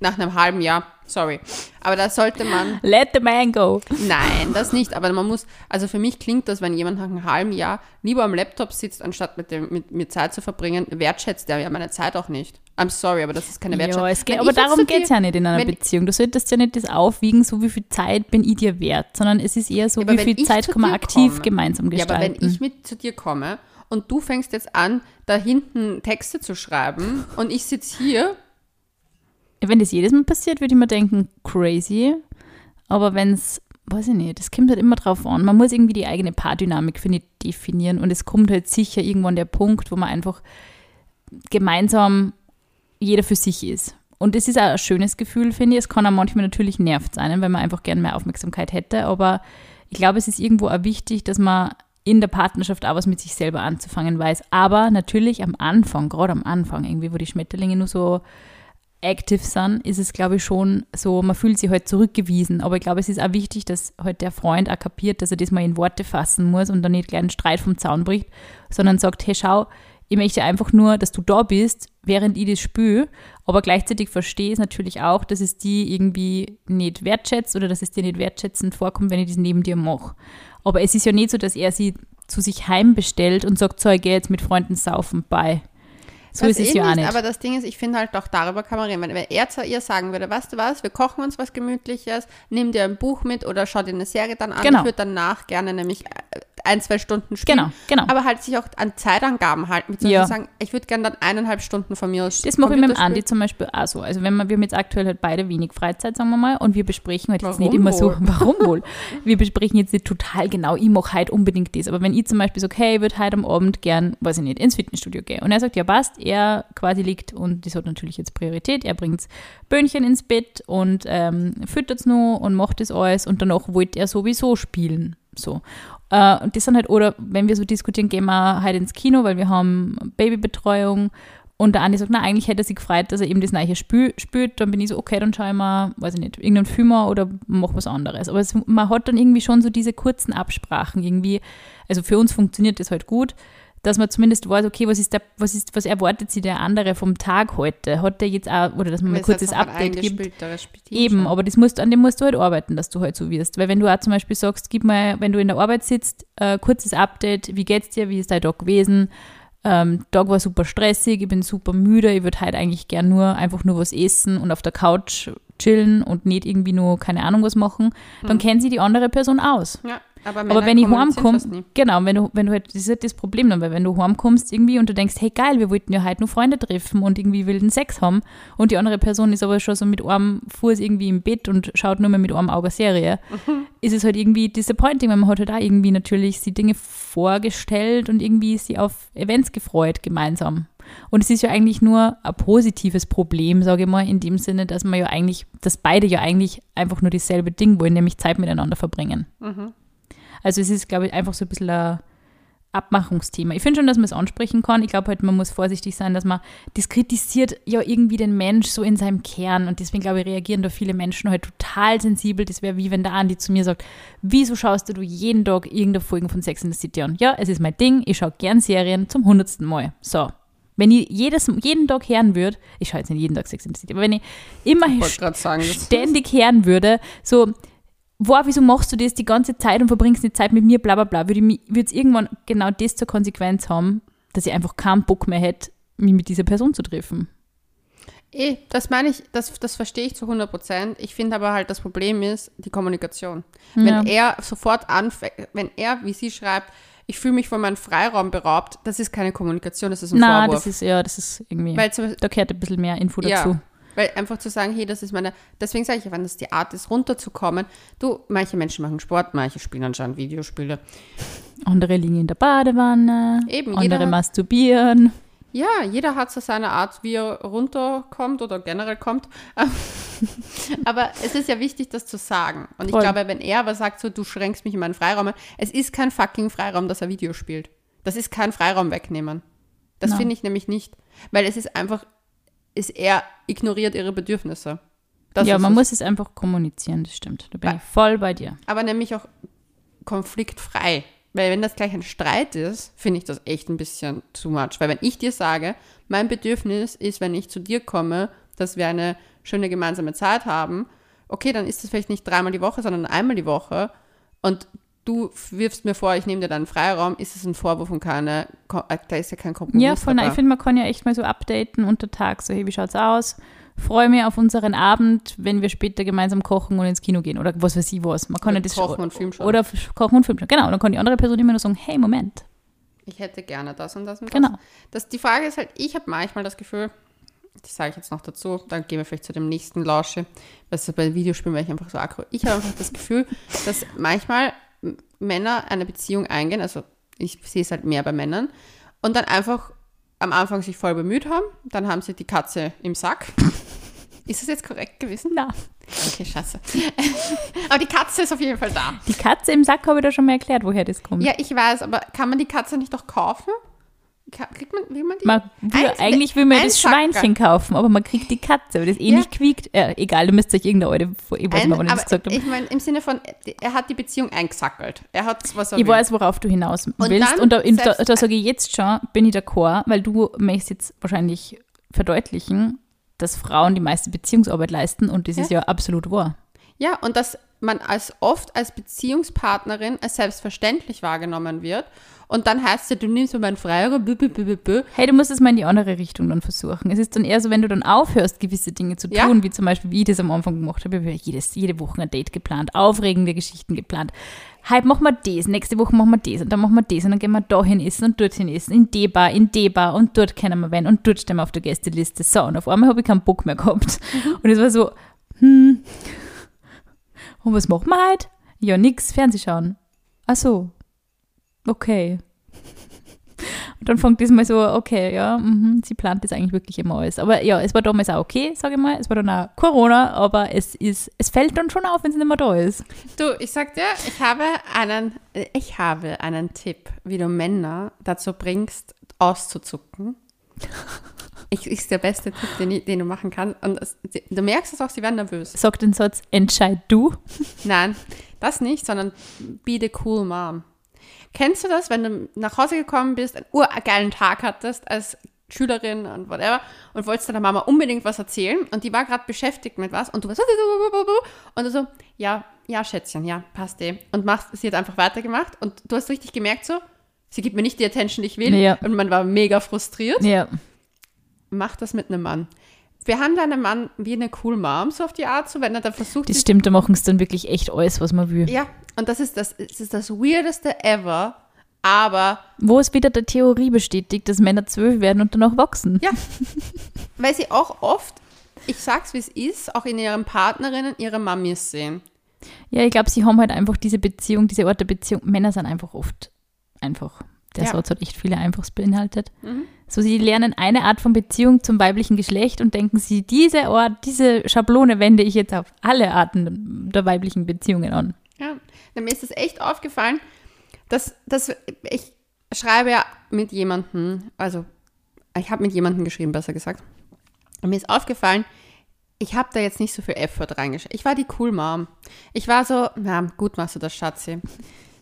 nach einem halben Jahr, sorry. Aber da sollte man. Let the man go. Nein, das nicht. Aber man muss, also für mich klingt das, wenn jemand nach einem halben Jahr lieber am Laptop sitzt, anstatt mit, dem, mit mir Zeit zu verbringen, wertschätzt der ja meine Zeit auch nicht. I'm sorry, aber das ist keine Wertschätzung. Ja, es geht, aber darum geht es ja nicht in einer Beziehung. Du solltest ja nicht das aufwiegen, so wie viel Zeit bin ich dir wert, sondern es ist eher so, Ja, wie viel Zeit kann man aktiv komme- gemeinsam Ja, aber gestalten. wenn ich mit zu dir komme und du fängst jetzt an, da hinten Texte zu schreiben und ich sitze hier, wenn das jedes Mal passiert, würde ich mir denken, crazy. Aber wenn es, weiß ich nicht, das kommt halt immer drauf an. Man muss irgendwie die eigene Paardynamik, finde ich, definieren. Und es kommt halt sicher irgendwann der Punkt, wo man einfach gemeinsam jeder für sich ist. Und das ist auch ein schönes Gefühl, finde ich. Es kann auch manchmal natürlich nervt sein, weil man einfach gerne mehr Aufmerksamkeit hätte. Aber ich glaube, es ist irgendwo auch wichtig, dass man in der Partnerschaft auch was mit sich selber anzufangen weiß. Aber natürlich am Anfang, gerade am Anfang, irgendwie, wo die Schmetterlinge nur so active sind, ist es, glaube ich, schon so, man fühlt sich halt zurückgewiesen. Aber ich glaube, es ist auch wichtig, dass halt der Freund auch kapiert, dass er das mal in Worte fassen muss und dann nicht gleich einen Streit vom Zaun bricht, sondern sagt, hey, schau, ich möchte einfach nur, dass du da bist, während ich das spüre, aber gleichzeitig verstehe ich natürlich auch, dass es die irgendwie nicht wertschätzt oder dass es dir nicht wertschätzend vorkommt, wenn ich das neben dir mache. Aber es ist ja nicht so, dass er sie zu sich heimbestellt und sagt, so, ich gehe jetzt mit Freunden saufen, bye. So ist es eh ja auch nicht. Aber das Ding ist, ich finde halt auch darüber kann man reden. Wenn, er zu ihr sagen würde, weißt du was, wir kochen uns was Gemütliches, nimm dir ein Buch mit oder schau dir eine Serie dann an. Genau. Ich würde danach gerne nämlich äh, ein, zwei Stunden spielen. Genau, genau. Aber halt sich auch an Zeitangaben halten. Mit Ja. Sagen, ich würde gerne dann eineinhalb Stunden von mir aus Das mache ich mit dem Andi zum Beispiel auch so. Also wenn wir, wir haben jetzt aktuell halt beide wenig Freizeit, sagen wir mal, und wir besprechen halt jetzt Warum nicht immer so, wohl? warum wohl? Wir besprechen jetzt nicht total genau, ich mache heute unbedingt das. Aber wenn ich zum Beispiel sage, hey, ich würde heute am Abend gern, weiß ich nicht, ins Fitnessstudio gehen. Und er sagt, ja passt, er quasi liegt und das hat natürlich jetzt Priorität. Er bringt Böhnchen ins Bett und ähm, füttert es nur und macht das alles und danach wollte er sowieso spielen. So. Äh, und das sind halt, oder wenn wir so diskutieren, gehen wir halt ins Kino, weil wir haben Babybetreuung und der Andi sagt, na, eigentlich hätte er sich gefreut, dass er eben das neue Spiel spielt. Dann bin ich so, okay, dann schaue ich mal, weiß ich nicht, irgendeinen Film oder mach was anderes. Aber es, man hat dann irgendwie schon so diese kurzen Absprachen irgendwie. Also für uns funktioniert das halt gut, dass man zumindest weiß, okay, was ist der, was ist, was erwartet sich der andere vom Tag heute? Hat der jetzt auch, oder dass man mal Weil kurz das Update gibt. Eben, schon. aber das musst, an dem musst du halt arbeiten, dass du halt so wirst. Weil wenn du auch zum Beispiel sagst, gib mal, wenn du in der Arbeit sitzt, äh, kurzes Update, wie geht's dir, wie ist dein Tag gewesen? Ähm, Tag war super stressig, ich bin super müde, ich würde halt eigentlich gern nur einfach nur was essen und auf der Couch chillen und nicht irgendwie nur keine Ahnung was machen, dann kennt sie die andere Person aus. Ja, aber, Aber wenn ich heimkomme, genau, wenn du, wenn du halt, das ist halt das Problem dann, weil wenn du heimkommst irgendwie und du denkst, hey geil, wir wollten ja heute nur Freunde treffen und irgendwie wilden Sex haben und die andere Person ist aber schon so mit einem Fuß irgendwie im Bett und schaut nur mehr mit einem Auge Serie, ist es halt irgendwie disappointing, weil man hat halt auch irgendwie natürlich die Dinge vorgestellt und irgendwie sie auf Events gefreut gemeinsam. Und es ist ja eigentlich nur ein positives Problem, sage ich mal, in dem Sinne, dass man ja eigentlich, dass beide ja eigentlich einfach nur dasselbe Ding wollen, nämlich Zeit miteinander verbringen. Also es ist, glaube ich, einfach so ein bisschen ein Abmachungsthema. Ich finde schon, dass man es ansprechen kann. Ich glaube halt, man muss vorsichtig sein, dass man das kritisiert ja irgendwie den Mensch so in seinem Kern. Und deswegen, glaube ich, reagieren da viele Menschen halt total sensibel. Das wäre wie wenn der Andi zu mir sagt, wieso schaust du jeden Tag irgendeine Folge von Sex in the City an? Ja, es ist mein Ding. Ich schaue gern Serien zum hundertsten Mal. So. Wenn ich jedes, jeden Tag hören würde, ich schaue jetzt nicht jeden Tag Sex in the City, aber wenn ich immer Ich ständig hören würde, so, wow, wieso machst du das die ganze Zeit und verbringst die Zeit mit mir, bla bla bla, würde es irgendwann genau das zur Konsequenz haben, dass ich einfach keinen Bock mehr hätte, mich mit dieser Person zu treffen. Eh, das meine ich, das, das verstehe ich zu 100 Prozent. Ich finde aber halt, das Problem ist die Kommunikation. Ja. Wenn er sofort anfängt, wenn er, wie sie schreibt, ich fühle mich von meinem Freiraum beraubt, das ist keine Kommunikation, das ist ein Na, Vorwurf. das ist, ja, das ist irgendwie, weil, da gehört ein bisschen mehr Info ja, dazu. Weil einfach zu sagen, hey, das ist meine, deswegen sage ich, wenn das die Art ist, runterzukommen, du, manche Menschen machen Sport, manche spielen anscheinend Videospiele. Andere liegen in der Badewanne, Eben, jeder andere hat- masturbieren. Ja, jeder hat so seine Art, wie er runterkommt oder generell kommt. aber es ist ja wichtig, das zu sagen. Und ich Voll. glaube, wenn er aber sagt, so, du schränkst mich in meinen Freiraum, ein, es ist kein fucking Freiraum, dass er Video spielt. Das ist kein Freiraum wegnehmen. Das Nein. finde ich nämlich nicht. Weil es ist einfach, ist er ignoriert ihre Bedürfnisse. Das ja, man es. muss es einfach kommunizieren, das stimmt. Da bin Weil- ich voll bei dir. aber nämlich auch konfliktfrei. Weil wenn das gleich ein Streit ist, finde ich das echt ein bisschen too much. Weil wenn ich dir sage, mein Bedürfnis ist, wenn ich zu dir komme, dass wir eine schöne gemeinsame Zeit haben, okay, dann ist das vielleicht nicht dreimal die Woche, sondern einmal die Woche. Und du wirfst mir vor, ich nehme dir dann Freiraum, ist es ein Vorwurf und keine, äh, da ist ja kein Kompromiss Ja, voll. Dabei. ich finde, man kann ja echt mal so updaten unter Tag. So, hey, wie schaut's aus? Freue mich auf unseren Abend, wenn wir später gemeinsam kochen und ins Kino gehen. Oder was weiß ich was. Man kann Oder ja das kochen und Film schauen. Oder kochen und Film schauen. Genau. Und dann kann die andere Person immer nur sagen, hey, Moment. Ich hätte gerne das und das und Genau. das. das. Die Frage ist halt, ich habe manchmal das Gefühl, das sage ich jetzt noch dazu, dann gehen wir vielleicht zu dem nächsten Lausche, was bei Videospielen wäre ich einfach so aggro. Ich habe einfach das Gefühl, dass manchmal Männer eine Beziehung eingehen, also ich sehe es halt mehr bei Männern, und dann einfach am Anfang sich voll bemüht haben, dann haben sie die Katze im Sack. Ist das jetzt korrekt gewesen? Na, Okay, scheiße. Aber die Katze ist auf jeden Fall da. die Katze im Sack habe ich da schon mal erklärt, woher das kommt. Ja, ich weiß, aber kann man die Katze nicht doch kaufen? Kriegt man, will man die? Man will, eigentlich will man das Sackerl. Schweinchen kaufen, aber man kriegt die Katze, weil das eh Ja. nicht quiekt. Äh, egal, du müsst euch irgendeine alte, ich weiß nicht, das gesagt habe. ich meine, im Sinne von, er hat die Beziehung eingesackelt. Er hat was er Ich will. weiß, worauf du hinaus willst. dann Und da, da, da sage ich jetzt schon, bin ich d'accord, weil du möchtest jetzt wahrscheinlich verdeutlichen, dass Frauen die meiste Beziehungsarbeit leisten und das ist ja absolut wahr. Ja, und dass man als oft als Beziehungspartnerin als selbstverständlich wahrgenommen wird. Und dann heißt es ja, du nimmst mir meinen Freiraum, bü, bü, bü, bü. Hey, du musst es mal in die andere Richtung dann versuchen. Es ist dann eher so, wenn du dann aufhörst, gewisse Dinge zu tun, Ja. wie zum Beispiel, wie ich das am Anfang gemacht habe. Ich habe jedes, jede Woche ein Date geplant, aufregende Geschichten geplant. Heute machen wir das, nächste Woche machen wir das und dann machen wir das und dann gehen wir dahin essen und dorthin essen, in die Bar, in die Bar und dort kennen wir wen und dort stehen wir auf der Gästeliste. So, und auf einmal habe ich keinen Bock mehr gehabt. Und es war so, hm, und was machen wir heute? Ja, nix, Fernseh schauen. Ach so, okay. Und dann fängt das mal so, okay, ja, mhm, sie plant das eigentlich wirklich immer alles. Aber ja, es war damals auch okay, sage ich mal. Es war dann auch Corona, aber es ist, es fällt dann schon auf, wenn es nicht mehr da ist. Du, ich sag dir, ich habe einen, ich habe einen Tipp, wie du Männer dazu bringst, auszuzucken. Ich, ist der beste Tipp, den, ich- den du machen kannst. Und es, du merkst es auch, sie werden nervös. Sag den Satz, entscheid du. Nein, das nicht, sondern be the cool mom. Kennst du das, wenn du nach Hause gekommen bist, einen urgeilen Tag hattest als Schülerin und whatever und wolltest deiner Mama unbedingt was erzählen und die war gerade beschäftigt mit was und du warst und du so, ja, ja, Schätzchen, ja, passt eh. Und machst, sie hat einfach weitergemacht und du hast richtig gemerkt so, sie gibt mir nicht die Attention, die ich will Ja. und man war mega frustriert. Ja. Mach das mit einem Mann. Wir haben da einen Mann wie eine cool Mom, so auf die Art, so wenn er dann versucht, Das stimmt, da machen es dann wirklich echt alles, was man will. ja, und das ist das, es ist das Weirdeste ever, aber Wo es wieder der Theorie bestätigt, dass Männer zwölf werden und danach wachsen. ja, weil sie auch oft, ich sag's wie es ist, auch in ihren Partnerinnen ihre Mamis sehen. Ja, ich glaube, sie haben halt einfach diese Beziehung, diese Art der Beziehung. Männer sind einfach oft einfach. Der Ja. Satz hat echt viele Einfachs beinhaltet. Mhm. So, sie lernen eine Art von Beziehung zum weiblichen Geschlecht und denken sie, diese Art, diese Schablone wende ich jetzt auf alle Arten der weiblichen Beziehungen an. Ja, mir ist das echt aufgefallen, Das, das, ich schreibe ja mit jemandem, also ich habe mit jemandem geschrieben, besser gesagt. Und mir ist aufgefallen, ich habe da jetzt nicht so viel Effort reingeschrieben. Ich war die Cool Mom. Ich war so, na gut machst du das, Schatzi.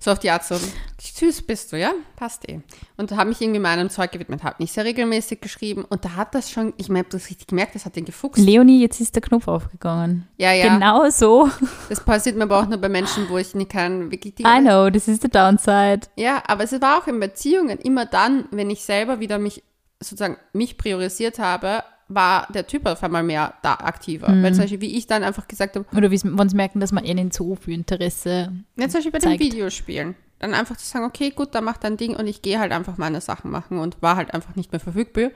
So auf die Art so, süß bist du, ja? Passt eh. Und da habe mich irgendwie meinem Zeug gewidmet, habe nicht sehr regelmäßig geschrieben und da hat das schon, ich habe das richtig gemerkt, das hat den gefuchst. Leonie, jetzt ist der Knopf aufgegangen. Ja, ja. Genau so. Das passiert mir aber auch nur bei Menschen, wo ich nicht kann, wirklich die I know, this is the downside. Ja, aber es war auch in Beziehungen immer dann, wenn ich selber wieder mich sozusagen mich priorisiert habe, war der Typ auf einmal mehr da aktiver. Mhm. Weil zum Beispiel, wie ich dann einfach gesagt habe, Oder wenn sie merken, dass man eh nicht so viel Interesse. ja, zum Beispiel bei zeigt. den Videospielen, dann einfach zu sagen, okay, gut, dann mach dein Ding und ich gehe halt einfach meine Sachen machen und war halt einfach nicht mehr verfügbar.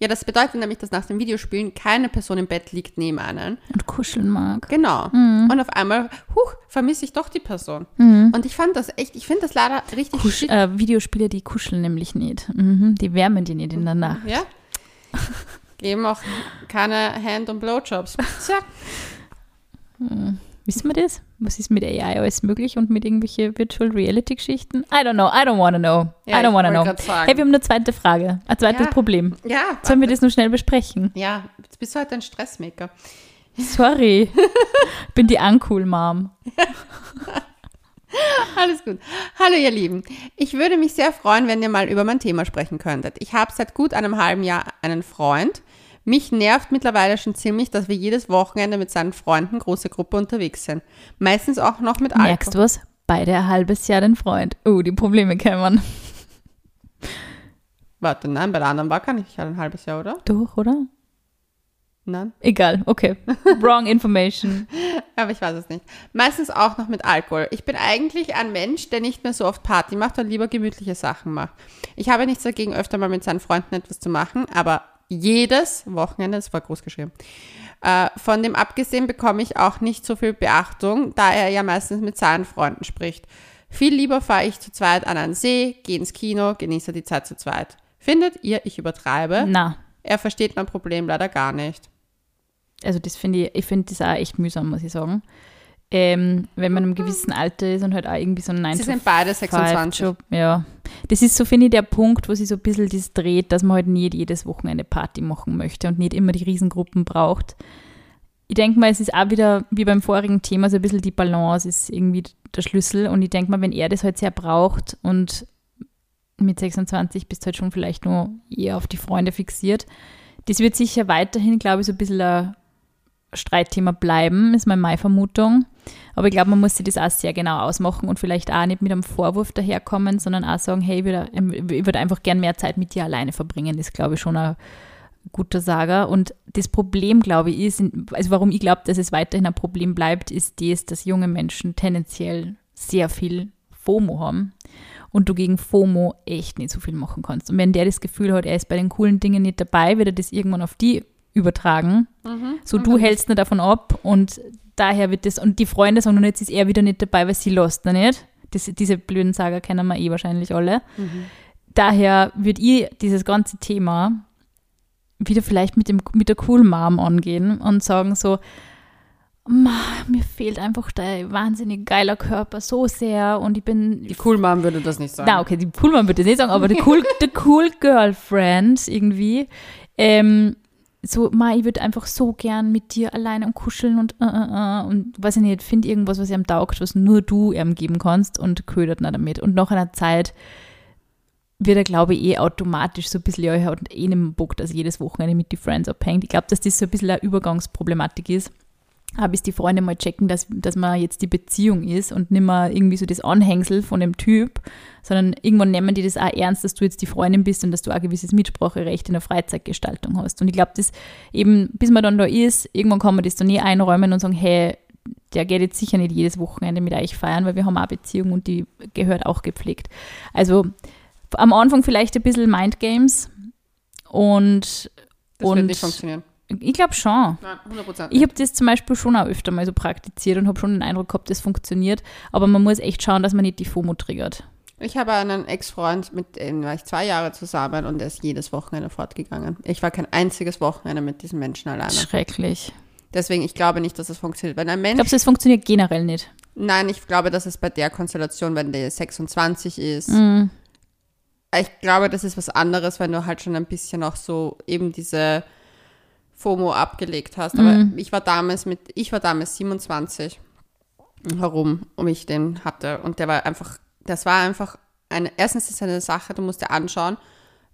Ja, das bedeutet nämlich, dass nach den Videospielen keine Person im Bett liegt neben einen. Und kuscheln mag. Genau. Mhm. Und auf einmal, huch, vermisse ich doch die Person. Und ich fand das echt, ich finde das leider richtig Kusch äh, Videospiele, die kuscheln nämlich nicht. Mhm, die wärmen die nicht in der Nacht. Ja? Geben auch keine Hand- und Blowjobs. Tja. Wissen wir das? Was ist mit AI alles möglich und mit irgendwelche Virtual Reality Geschichten? I don't know, I don't wanna know. Ja, I don't wanna know. Hey, wir haben eine zweite Frage, ein zweites Ja. Problem. Ja, Sollen wir das nur schnell besprechen? Ja, jetzt bist du halt ein Stressmaker. Sorry. ich bin die Uncool Mom. Alles gut. Hallo ihr Lieben. Ich würde mich sehr freuen, wenn ihr mal über mein Thema sprechen könntet. Ich habe seit gut einem halben Jahr einen Freund. Mich nervt mittlerweile schon ziemlich, dass wir jedes Wochenende mit seinen Freunden große Gruppe unterwegs sind. Meistens auch noch mit Alkohol. Merkst du was? Beide ein halbes Jahr den Freund. Oh, die Probleme kämen. Warte, nein, bei der anderen war gar nicht ein halbes Jahr, oder? Durch, oder? Nein. Egal, okay. Wrong information. Aber ich weiß es nicht. Meistens auch noch mit Alkohol. Ich bin eigentlich ein Mensch, der nicht mehr so oft Party macht und lieber gemütliche Sachen macht. Ich habe nichts dagegen, öfter mal mit seinen Freunden etwas zu machen, aber jedes Wochenende, das war groß geschrieben. Äh, von dem abgesehen bekomme ich auch nicht so viel Beachtung, da er ja meistens mit seinen Freunden spricht. Viel lieber fahre ich zu zweit an einen See, gehe ins Kino, genieße die Zeit zu zweit. Findet ihr, ich übertreibe? Na, Er versteht mein Problem leider gar nicht. also das finde ich, ich finde das auch echt mühsam, muss ich sagen. Ähm, wenn man einem gewissen Alter ist und halt auch irgendwie so ein 9 Sie sind beide 26. Job, ja. Das ist so, finde ich, der Punkt, wo sich so ein bisschen das dreht, dass man halt nicht jedes Wochenende Party machen möchte und nicht immer die Riesengruppen braucht. Ich denke mal, es ist auch wieder, wie beim vorigen Thema, so ein bisschen die Balance ist irgendwie der Schlüssel. Und ich denke mal, wenn er das halt sehr braucht und mit 26 bist du halt schon vielleicht nur eher auf die Freunde fixiert, das wird sicher weiterhin, glaube ich, so ein bisschen ein Streitthema bleiben, ist meine Vermutung. Aber ich glaube, man muss sich das auch sehr genau ausmachen und vielleicht auch nicht mit einem Vorwurf daherkommen, sondern auch sagen, hey, ich würde, ich würde einfach gern mehr Zeit mit dir alleine verbringen. Das ist, glaube ich, schon ein guter Sager. Und das Problem, glaube ich, ist, also warum ich glaube, dass es weiterhin ein Problem bleibt, ist das, dass junge Menschen tendenziell sehr viel FOMO haben und du gegen FOMO echt nicht so viel machen kannst. Und wenn der das Gefühl hat, er ist bei den coolen Dingen nicht dabei, wird er das irgendwann auf die übertragen. So, du hältst nicht davon ab und daher wird das, und die Freunde sagen, und jetzt ist er wieder nicht dabei, weil sie lost noch nicht. Das, diese blöden Sager kennen wir eh wahrscheinlich alle. Daher würde ich dieses ganze Thema wieder vielleicht mit, dem, mit der Cool Mom angehen und sagen so, "Ma, mir fehlt einfach dein wahnsinnig geiler Körper so sehr und ich bin Die Cool Mom würde das nicht sagen. na, okay, die Cool Man würde ich nicht sagen, aber die Cool, cool Girlfriend irgendwie. Ähm, so, Ma, ich würde einfach so gern mit dir alleine und kuscheln und äh, äh, äh, und weiß ich nicht, find irgendwas, was ihm taugt, was nur du ihm geben kannst und ködert ihn damit. Und nach einer Zeit wird er, glaube ich, eh automatisch so ein bisschen, ja, er hat eh nicht Bock, dass er jedes Wochenende mit die Friends abhängt. Ich glaube, dass das so ein bisschen eine Übergangsproblematik ist. Bis die Freunde mal checken, dass, dass man jetzt die Beziehung ist und nicht mehr irgendwie so das Anhängsel von dem Typ, sondern irgendwann nehmen die das auch ernst, dass du jetzt die Freundin bist und dass du auch ein gewisses Mitspracherecht in der Freizeitgestaltung hast. Und ich glaube, das eben, bis man dann da ist, irgendwann kann man das dann nie einräumen und sagen, hey, der geht jetzt sicher nicht jedes Wochenende mit euch feiern, weil wir haben auch eine Beziehung und die gehört auch gepflegt. Also am Anfang vielleicht ein bisschen Mindgames und, das und wird nicht funktionieren. Ich glaube schon. Nein, 100 Prozent. Ich habe das zum Beispiel schon auch öfter mal so praktiziert und habe schon den Eindruck gehabt, das funktioniert. Aber man muss echt schauen, dass man nicht die FOMO triggert. Ich habe einen Ex-Freund, mit dem war ich zwei Jahre zusammen und der ist jedes Wochenende fortgegangen. Ich war kein einziges Wochenende mit diesem Menschen alleine. Schrecklich. Deswegen, ich glaube nicht, dass es funktioniert. Wenn ein Ich Mensch, glaube, das funktioniert generell nicht. Nein, ich glaube, dass es bei der Konstellation, wenn der 26 ist, Mhm. ich glaube, das ist was anderes, wenn du halt schon ein bisschen auch so eben diese FOMO abgelegt hast. Aber Mhm. ich war damals mit, ich war damals 27 herum, um ich den hatte. Und der war einfach, das war einfach eine, erstens ist es eine Sache, du musst dir anschauen,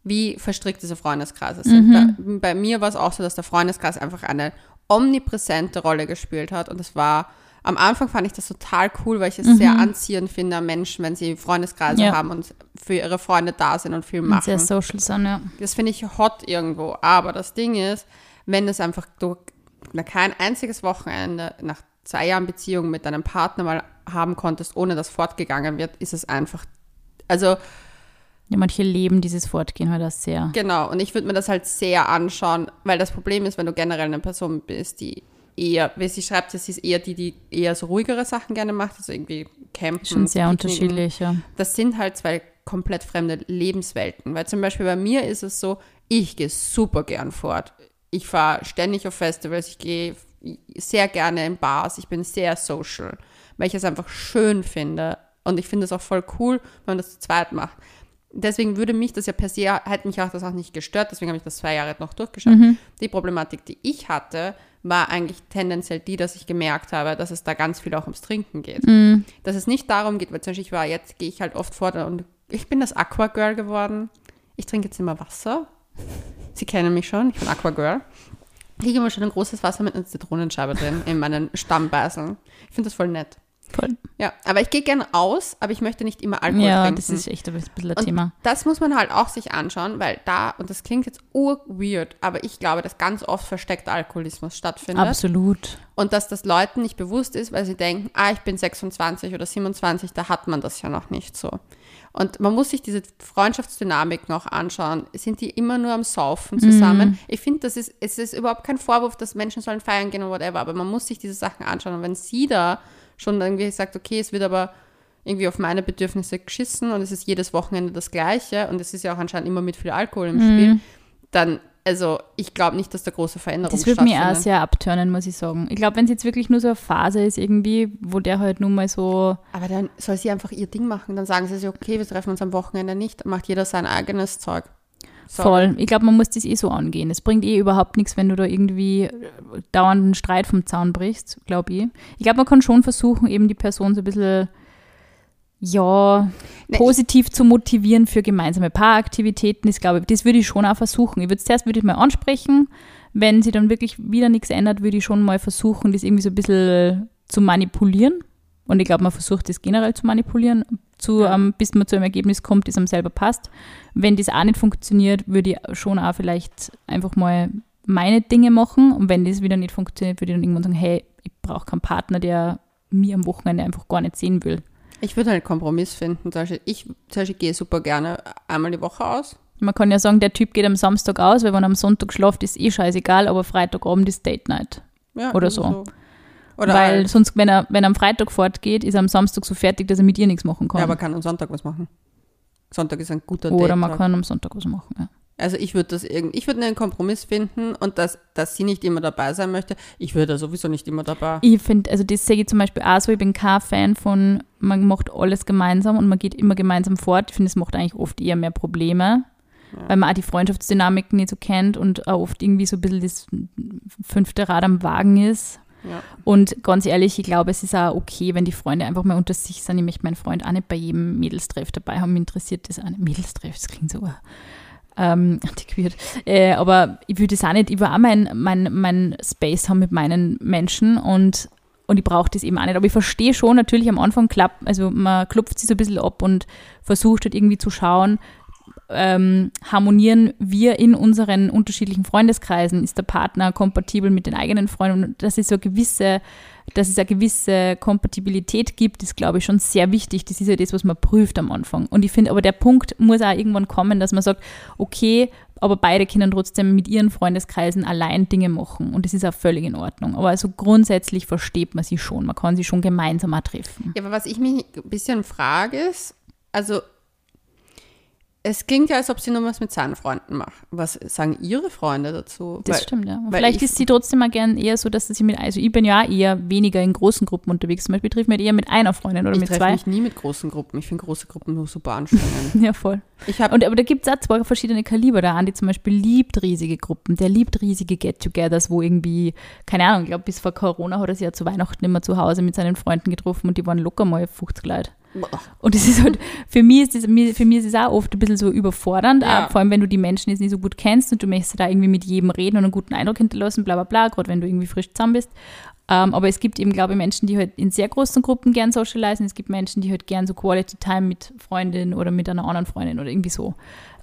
wie verstrickt diese Freundeskreise sind. Bei, bei mir war es auch so, dass der Freundeskreis einfach eine omnipräsente Rolle gespielt hat. Und es war, am Anfang fand ich das total cool, weil ich es sehr anziehend finde an Menschen, wenn sie Freundeskreise Ja. haben und für ihre Freunde da sind und viel Und machen. sehr social sind, ja. Das finde ich hot irgendwo. Aber das Ding ist, wenn es einfach du na, kein einziges Wochenende nach zwei Jahren Beziehung mit deinem Partner mal haben konntest, ohne dass fortgegangen wird, ist es einfach. Also ja. Manche leben dieses Fortgehen halt auch sehr. genau. Und ich würde mir das halt sehr anschauen, weil das Problem ist, wenn du generell eine Person bist, die eher, wie sie schreibt, sie ist eher die, die eher so ruhigere Sachen gerne macht, also irgendwie campen. Schon sehr Picknicken. unterschiedlich, ja. das sind halt zwei komplett fremde Lebenswelten. Weil zum Beispiel bei mir ist es so, ich gehe super gern fort. Ich fahre ständig auf Festivals, ich gehe sehr gerne in Bars, ich bin sehr social, weil ich es einfach schön finde. Und ich finde es auch voll cool, wenn man das zu zweit macht. Deswegen würde mich das ja per se, hätte mich auch das auch nicht gestört, deswegen habe ich das zwei Jahre noch durchgeschaut. Die Problematik, die ich hatte, war eigentlich tendenziell die, dass ich gemerkt habe, dass es da ganz viel auch ums Trinken geht. Dass es nicht darum geht, weil zum Beispiel ich war, jetzt gehe ich halt oft fort und ich bin das Aqua Girl geworden. Ich trinke jetzt immer Wasser. Sie kennen mich schon, ich bin Aqua Girl. Ich kriege immer schon ein großes Wasser mit einer Zitronenscheibe drin in meinen Stammbeißeln. Ich finde das voll nett. Voll. Ja, aber ich gehe gerne aus, aber ich möchte nicht immer Alkohol Ja, trinken. das ist echt ein bisschen ein Thema. Das muss man halt auch sich anschauen, weil da, und das klingt jetzt urweird, aber ich glaube, dass ganz oft versteckter Alkoholismus stattfindet. Absolut. Und dass das Leuten nicht bewusst ist, weil sie denken, ah, ich bin 26 oder 27, da hat man das ja noch nicht so. Und man muss sich diese Freundschaftsdynamik noch anschauen. Sind die immer nur am Saufen zusammen? Ich finde, das ist, es ist überhaupt kein Vorwurf, dass Menschen sollen feiern gehen oder whatever, aber man muss sich diese Sachen anschauen. Und wenn sie da schon irgendwie sagt, okay, es wird aber irgendwie auf meine Bedürfnisse geschissen und es ist jedes Wochenende das Gleiche und es ist ja auch anscheinend immer mit viel Alkohol im Spiel, dann, also ich glaube nicht, dass da große Veränderungen Das würde mich auch sehr abturnen, muss ich sagen. Ich glaube, wenn es jetzt wirklich nur so eine Phase ist, irgendwie, wo der halt nun mal so. Aber dann soll sie einfach ihr Ding machen. Dann sagen sie sich, okay, wir treffen uns am Wochenende nicht. Dann macht jeder sein eigenes Zeug. So. Voll. Ich glaube, man muss das eh so angehen. Es bringt eh überhaupt nichts, wenn du da irgendwie dauernd einen Streit vom Zaun brichst, glaube ich. Ich glaube, man kann schon versuchen, eben die Person so ein bisschen, ja, Ne, positiv zu motivieren für gemeinsame Paaraktivitäten. Das, glaube ich, das würde ich schon auch versuchen. Ich würde es zuerst würde ich mal ansprechen. Wenn sie dann wirklich wieder nichts ändert, würde ich schon mal versuchen, das irgendwie so ein bisschen zu manipulieren. Und ich glaube, man versucht das generell zu manipulieren, zu, ähm, bis man zu einem Ergebnis kommt, das einem selber passt. Wenn das auch nicht funktioniert, würde ich schon auch vielleicht einfach mal meine Dinge machen. Und wenn das wieder nicht funktioniert, würde ich dann irgendwann sagen, hey, ich brauche keinen Partner, der mir am Wochenende einfach gar nicht sehen will. Ich würde halt einen Kompromiss finden. Zum Beispiel, ich zum Beispiel gehe super gerne einmal die Woche aus. Man kann ja sagen, der Typ geht am Samstag aus, weil wenn er am Sonntag schlaft, ist eh scheißegal, aber Freitagabend ist Date Night. Ja, Oder irgendwie so. Oder weil halt, sonst, wenn er, wenn er am Freitag fortgeht, ist er am Samstag so fertig, dass er mit ihr nichts machen kann. ja, aber kann am Sonntag was machen. Sonntag ist ein guter Oder Date man kann am Sonntag was machen. Ja. Also ich würde das irgendwie, ich würde einen Kompromiss finden und dass, dass sie nicht immer dabei sein möchte. Ich würde sowieso nicht immer dabei. Ich finde, also das sehe ich zum Beispiel auch so, ich bin kein Fan von, man macht alles gemeinsam und man geht immer gemeinsam fort. Ich finde, es macht eigentlich oft eher mehr Probleme, weil man auch die Freundschaftsdynamik nicht so kennt und auch oft irgendwie so ein bisschen das fünfte Rad am Wagen ist. Ja. Und ganz ehrlich, ich glaube, es ist auch okay, wenn die Freunde einfach mal unter sich sind. Ich möchte meinen Freund auch nicht bei jedem Mädelstreff dabei haben. Mich interessiert das auch nicht. Mädelstreff, das klingt so ähm, antiquiert. Äh, aber ich würde das auch nicht, ich will auch mein, mein, mein Space haben mit meinen Menschen und, und ich brauche das eben auch nicht. Aber ich verstehe schon, natürlich am Anfang klappt, also man klopft sich so ein bisschen ab und versucht halt irgendwie zu schauen, ähm, harmonieren wir in unseren unterschiedlichen Freundeskreisen? Ist der Partner kompatibel mit den eigenen Freunden? Und dass es so eine gewisse, dass es eine gewisse Kompatibilität gibt, ist, glaube ich, schon sehr wichtig. Das ist ja das, was man prüft am Anfang. Und ich finde, aber der Punkt muss auch irgendwann kommen, dass man sagt, okay, aber beide können trotzdem mit ihren Freundeskreisen allein Dinge machen. Und das ist auch völlig in Ordnung. Aber also grundsätzlich versteht man sie schon. Man kann sie schon gemeinsam auch treffen. Ja, aber was ich mich ein bisschen frage ist, also es klingt ja, als ob sie nur was mit seinen Freunden macht. Was sagen ihre Freunde dazu? Das Weil- stimmt, ja. Vielleicht ich- ist sie trotzdem mal gern eher so, dass sie mit, also ich bin ja eher weniger in großen Gruppen unterwegs. Zum Beispiel trifft mich eher mit einer Freundin oder Ich mit treffe zwei. mich nie mit großen Gruppen. Ich finde große Gruppen nur super anstrengend. Ja, voll. Ich habe Und aber da gibt es auch zwei verschiedene Kaliber. Der Andi zum Beispiel liebt riesige Gruppen. Der liebt riesige Get-togethers, wo irgendwie, keine Ahnung, ich glaube, bis vor Corona hat er sich ja zu Weihnachten immer zu Hause mit seinen Freunden getroffen und die waren locker mal 50 Leute. Und das ist halt, für mich ist das, für mich ist es auch oft ein bisschen so überfordernd, Ja. vor allem wenn du die Menschen jetzt nicht so gut kennst und du möchtest da irgendwie mit jedem reden und einen guten Eindruck hinterlassen, bla bla bla, gerade wenn du irgendwie frisch zusammen bist. Ähm, aber es gibt eben, glaube ich, Menschen, die halt in sehr großen Gruppen gern socialisen. Es gibt Menschen, die halt gern so Quality Time mit Freundin oder mit einer anderen Freundin oder irgendwie so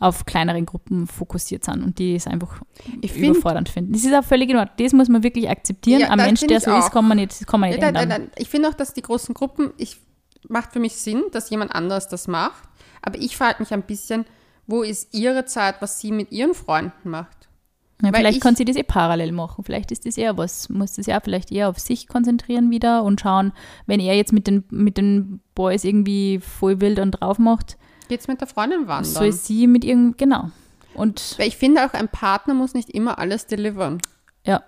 auf kleineren Gruppen fokussiert sind und die es einfach Ich find- überfordernd finden. Das ist auch völlig in Ordnung. Das muss man wirklich akzeptieren. Ja, Ein Mensch, der so ist, auch. kann man nicht, kann man nicht nein, ändern. nein. Ich finde auch, dass die großen Gruppen, ich macht für mich Sinn, dass jemand anderes das macht. Aber ich frage mich ein bisschen, wo ist ihre Zeit, was sie mit ihren Freunden macht? Ja, vielleicht ich- kann sie das eh parallel machen. Vielleicht ist das eher was. Muss das ja vielleicht eher auf sich konzentrieren wieder und schauen, wenn er jetzt mit den, mit den Boys irgendwie voll wild und drauf macht, Geht's mit der Freundin wandern? soll sie mit irgend, genau. Und Weil ich finde auch, ein Partner muss nicht immer alles delivern. ja,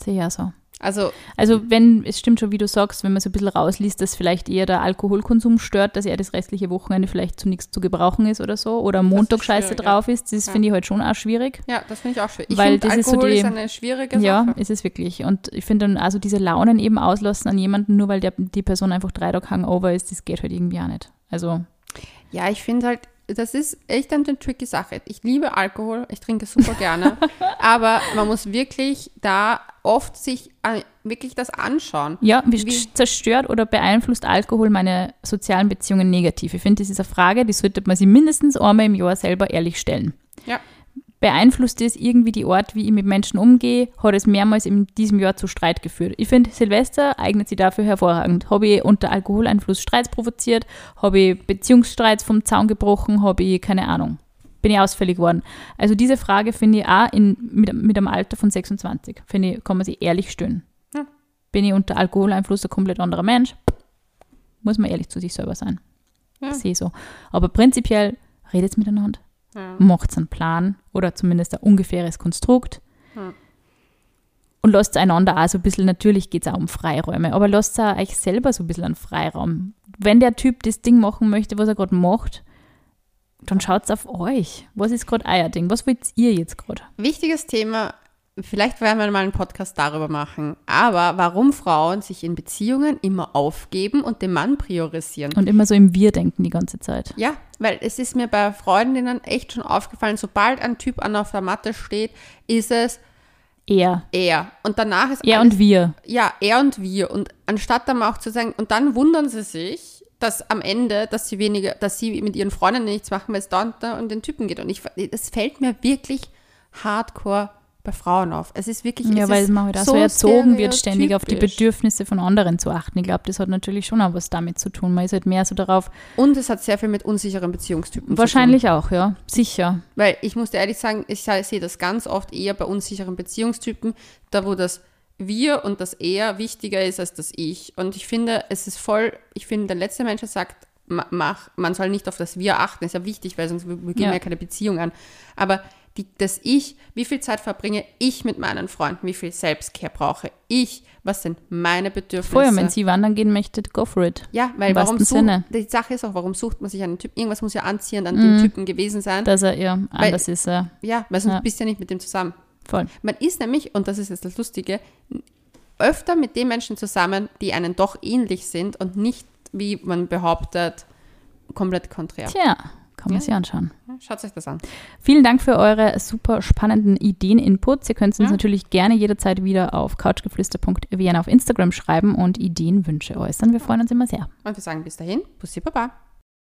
sehe ich auch so. Also, Also wenn, es stimmt schon, wie du sagst, wenn man so ein bisschen rausliest, dass vielleicht eher der Alkoholkonsum stört, dass er das restliche Wochenende vielleicht zu nichts zu gebrauchen ist oder so, oder Montag scheiße schwierig, ja. drauf ist, das Ja. finde ich halt schon auch schwierig. ja, das finde ich auch schwierig. Ich Weil das ist so Alkohol die- ist eine schwierige Ja, Sache. ist es wirklich. Und ich finde dann also diese Launen eben auslassen an jemanden, nur weil der, die Person einfach drei Tage Hangover ist, das geht halt irgendwie auch nicht. Also Ja, ich finde halt, das ist echt eine tricky Sache. Ich liebe Alkohol, ich trinke super gerne, aber man muss wirklich da oft sich äh, wirklich das anschauen. ja, wie, Wie- zerstört oder beeinflusst Alkohol meine sozialen Beziehungen negativ? Ich finde, das ist eine Frage, die sollte man sich mindestens einmal im Jahr selber ehrlich stellen. Ja. Beeinflusst es irgendwie die Art, wie ich mit Menschen umgehe? Hat es mehrmals in diesem Jahr zu Streit geführt? Ich finde, Silvester eignet sich dafür hervorragend. Habe ich unter Alkoholeinfluss Streits provoziert? Habe ich Beziehungsstreits vom Zaun gebrochen? Habe ich, keine Ahnung, bin ich ausfällig geworden? Also diese Frage finde ich auch in, mit, mit einem Alter von 26, finde ich, kann man sich ehrlich stellen. Ja. Bin ich unter Alkoholeinfluss ein komplett anderer Mensch? Muss man ehrlich zu sich selber sein. Ja. Sehe so. Aber prinzipiell redet miteinander Ja. macht einen Plan oder zumindest ein ungefähres Konstrukt. Hm. Und lasst einander auch so ein bisschen, natürlich geht es auch um Freiräume, aber lasst auch euch selber so ein bisschen einen Freiraum. Wenn der Typ das Ding machen möchte, was er gerade macht, dann schaut auf euch. Was ist gerade euer Ding? Was wollt ihr jetzt gerade? Wichtiges Thema, vielleicht werden wir mal einen Podcast darüber machen, aber warum Frauen sich in Beziehungen immer aufgeben und den Mann priorisieren. Und immer so im Wir denken die ganze Zeit. Ja, weil es ist mir bei Freundinnen echt schon aufgefallen, sobald ein Typ an auf der Matte steht, ist es Er. er. Und danach ist Er alles, und wir. Ja, er und wir. Und anstatt dann auch zu sagen, und dann wundern sie sich, dass am Ende, dass sie weniger, dass sie mit ihren Freunden nichts machen, weil es da und da um den Typen geht. Und ich, es fällt mir wirklich hardcore bei Frauen auf. Es ist wirklich, Ja, es weil man halt auch so erzogen wird, ständig auf die. Bedürfnisse von anderen zu achten. Ich glaube, das hat natürlich schon auch was damit zu tun. Man ist halt mehr so darauf, Und es hat sehr viel mit unsicheren Beziehungstypen zu tun. wahrscheinlich auch, ja, sicher. Weil ich muss dir ehrlich sagen, ich sehe das ganz oft eher bei unsicheren Beziehungstypen, da wo das Wir und das Er wichtiger ist als das Ich. Und ich finde, es ist voll, ich finde, der letzte Mensch, sagt, ma- mach, man soll nicht auf das Wir achten, ist ja wichtig, weil sonst beginnen wir Ja. ja keine Beziehung an. Aber die, das Ich, wie viel Zeit verbringe ich mit meinen Freunden, wie viel Selbstcare brauche ich, was sind meine Bedürfnisse? Vorher, wenn sie wandern gehen möchte, go for it. ja, weil im warum sucht, die Sache ist auch, warum sucht man sich einen Typ? Irgendwas muss ja anziehend an Mhm. dem Typen gewesen sein. Dass er ja anders ist. Äh, ja, weil sonst Ja. bist du ja nicht mit dem zusammen. voll. Man ist nämlich, und das ist jetzt das Lustige, öfter mit den Menschen zusammen, die einen doch ähnlich sind und nicht, wie man behauptet, komplett konträr. Tja, kann man Ja. sich anschauen. Schaut euch das an. Vielen Dank für eure super spannenden Ideen-Inputs. Ihr könnt uns Ja. natürlich gerne jederzeit wieder auf couchgeflüster.vienna auf Instagram schreiben und Ideenwünsche äußern. Wir freuen uns immer sehr. Und wir sagen bis dahin, Bussi Baba.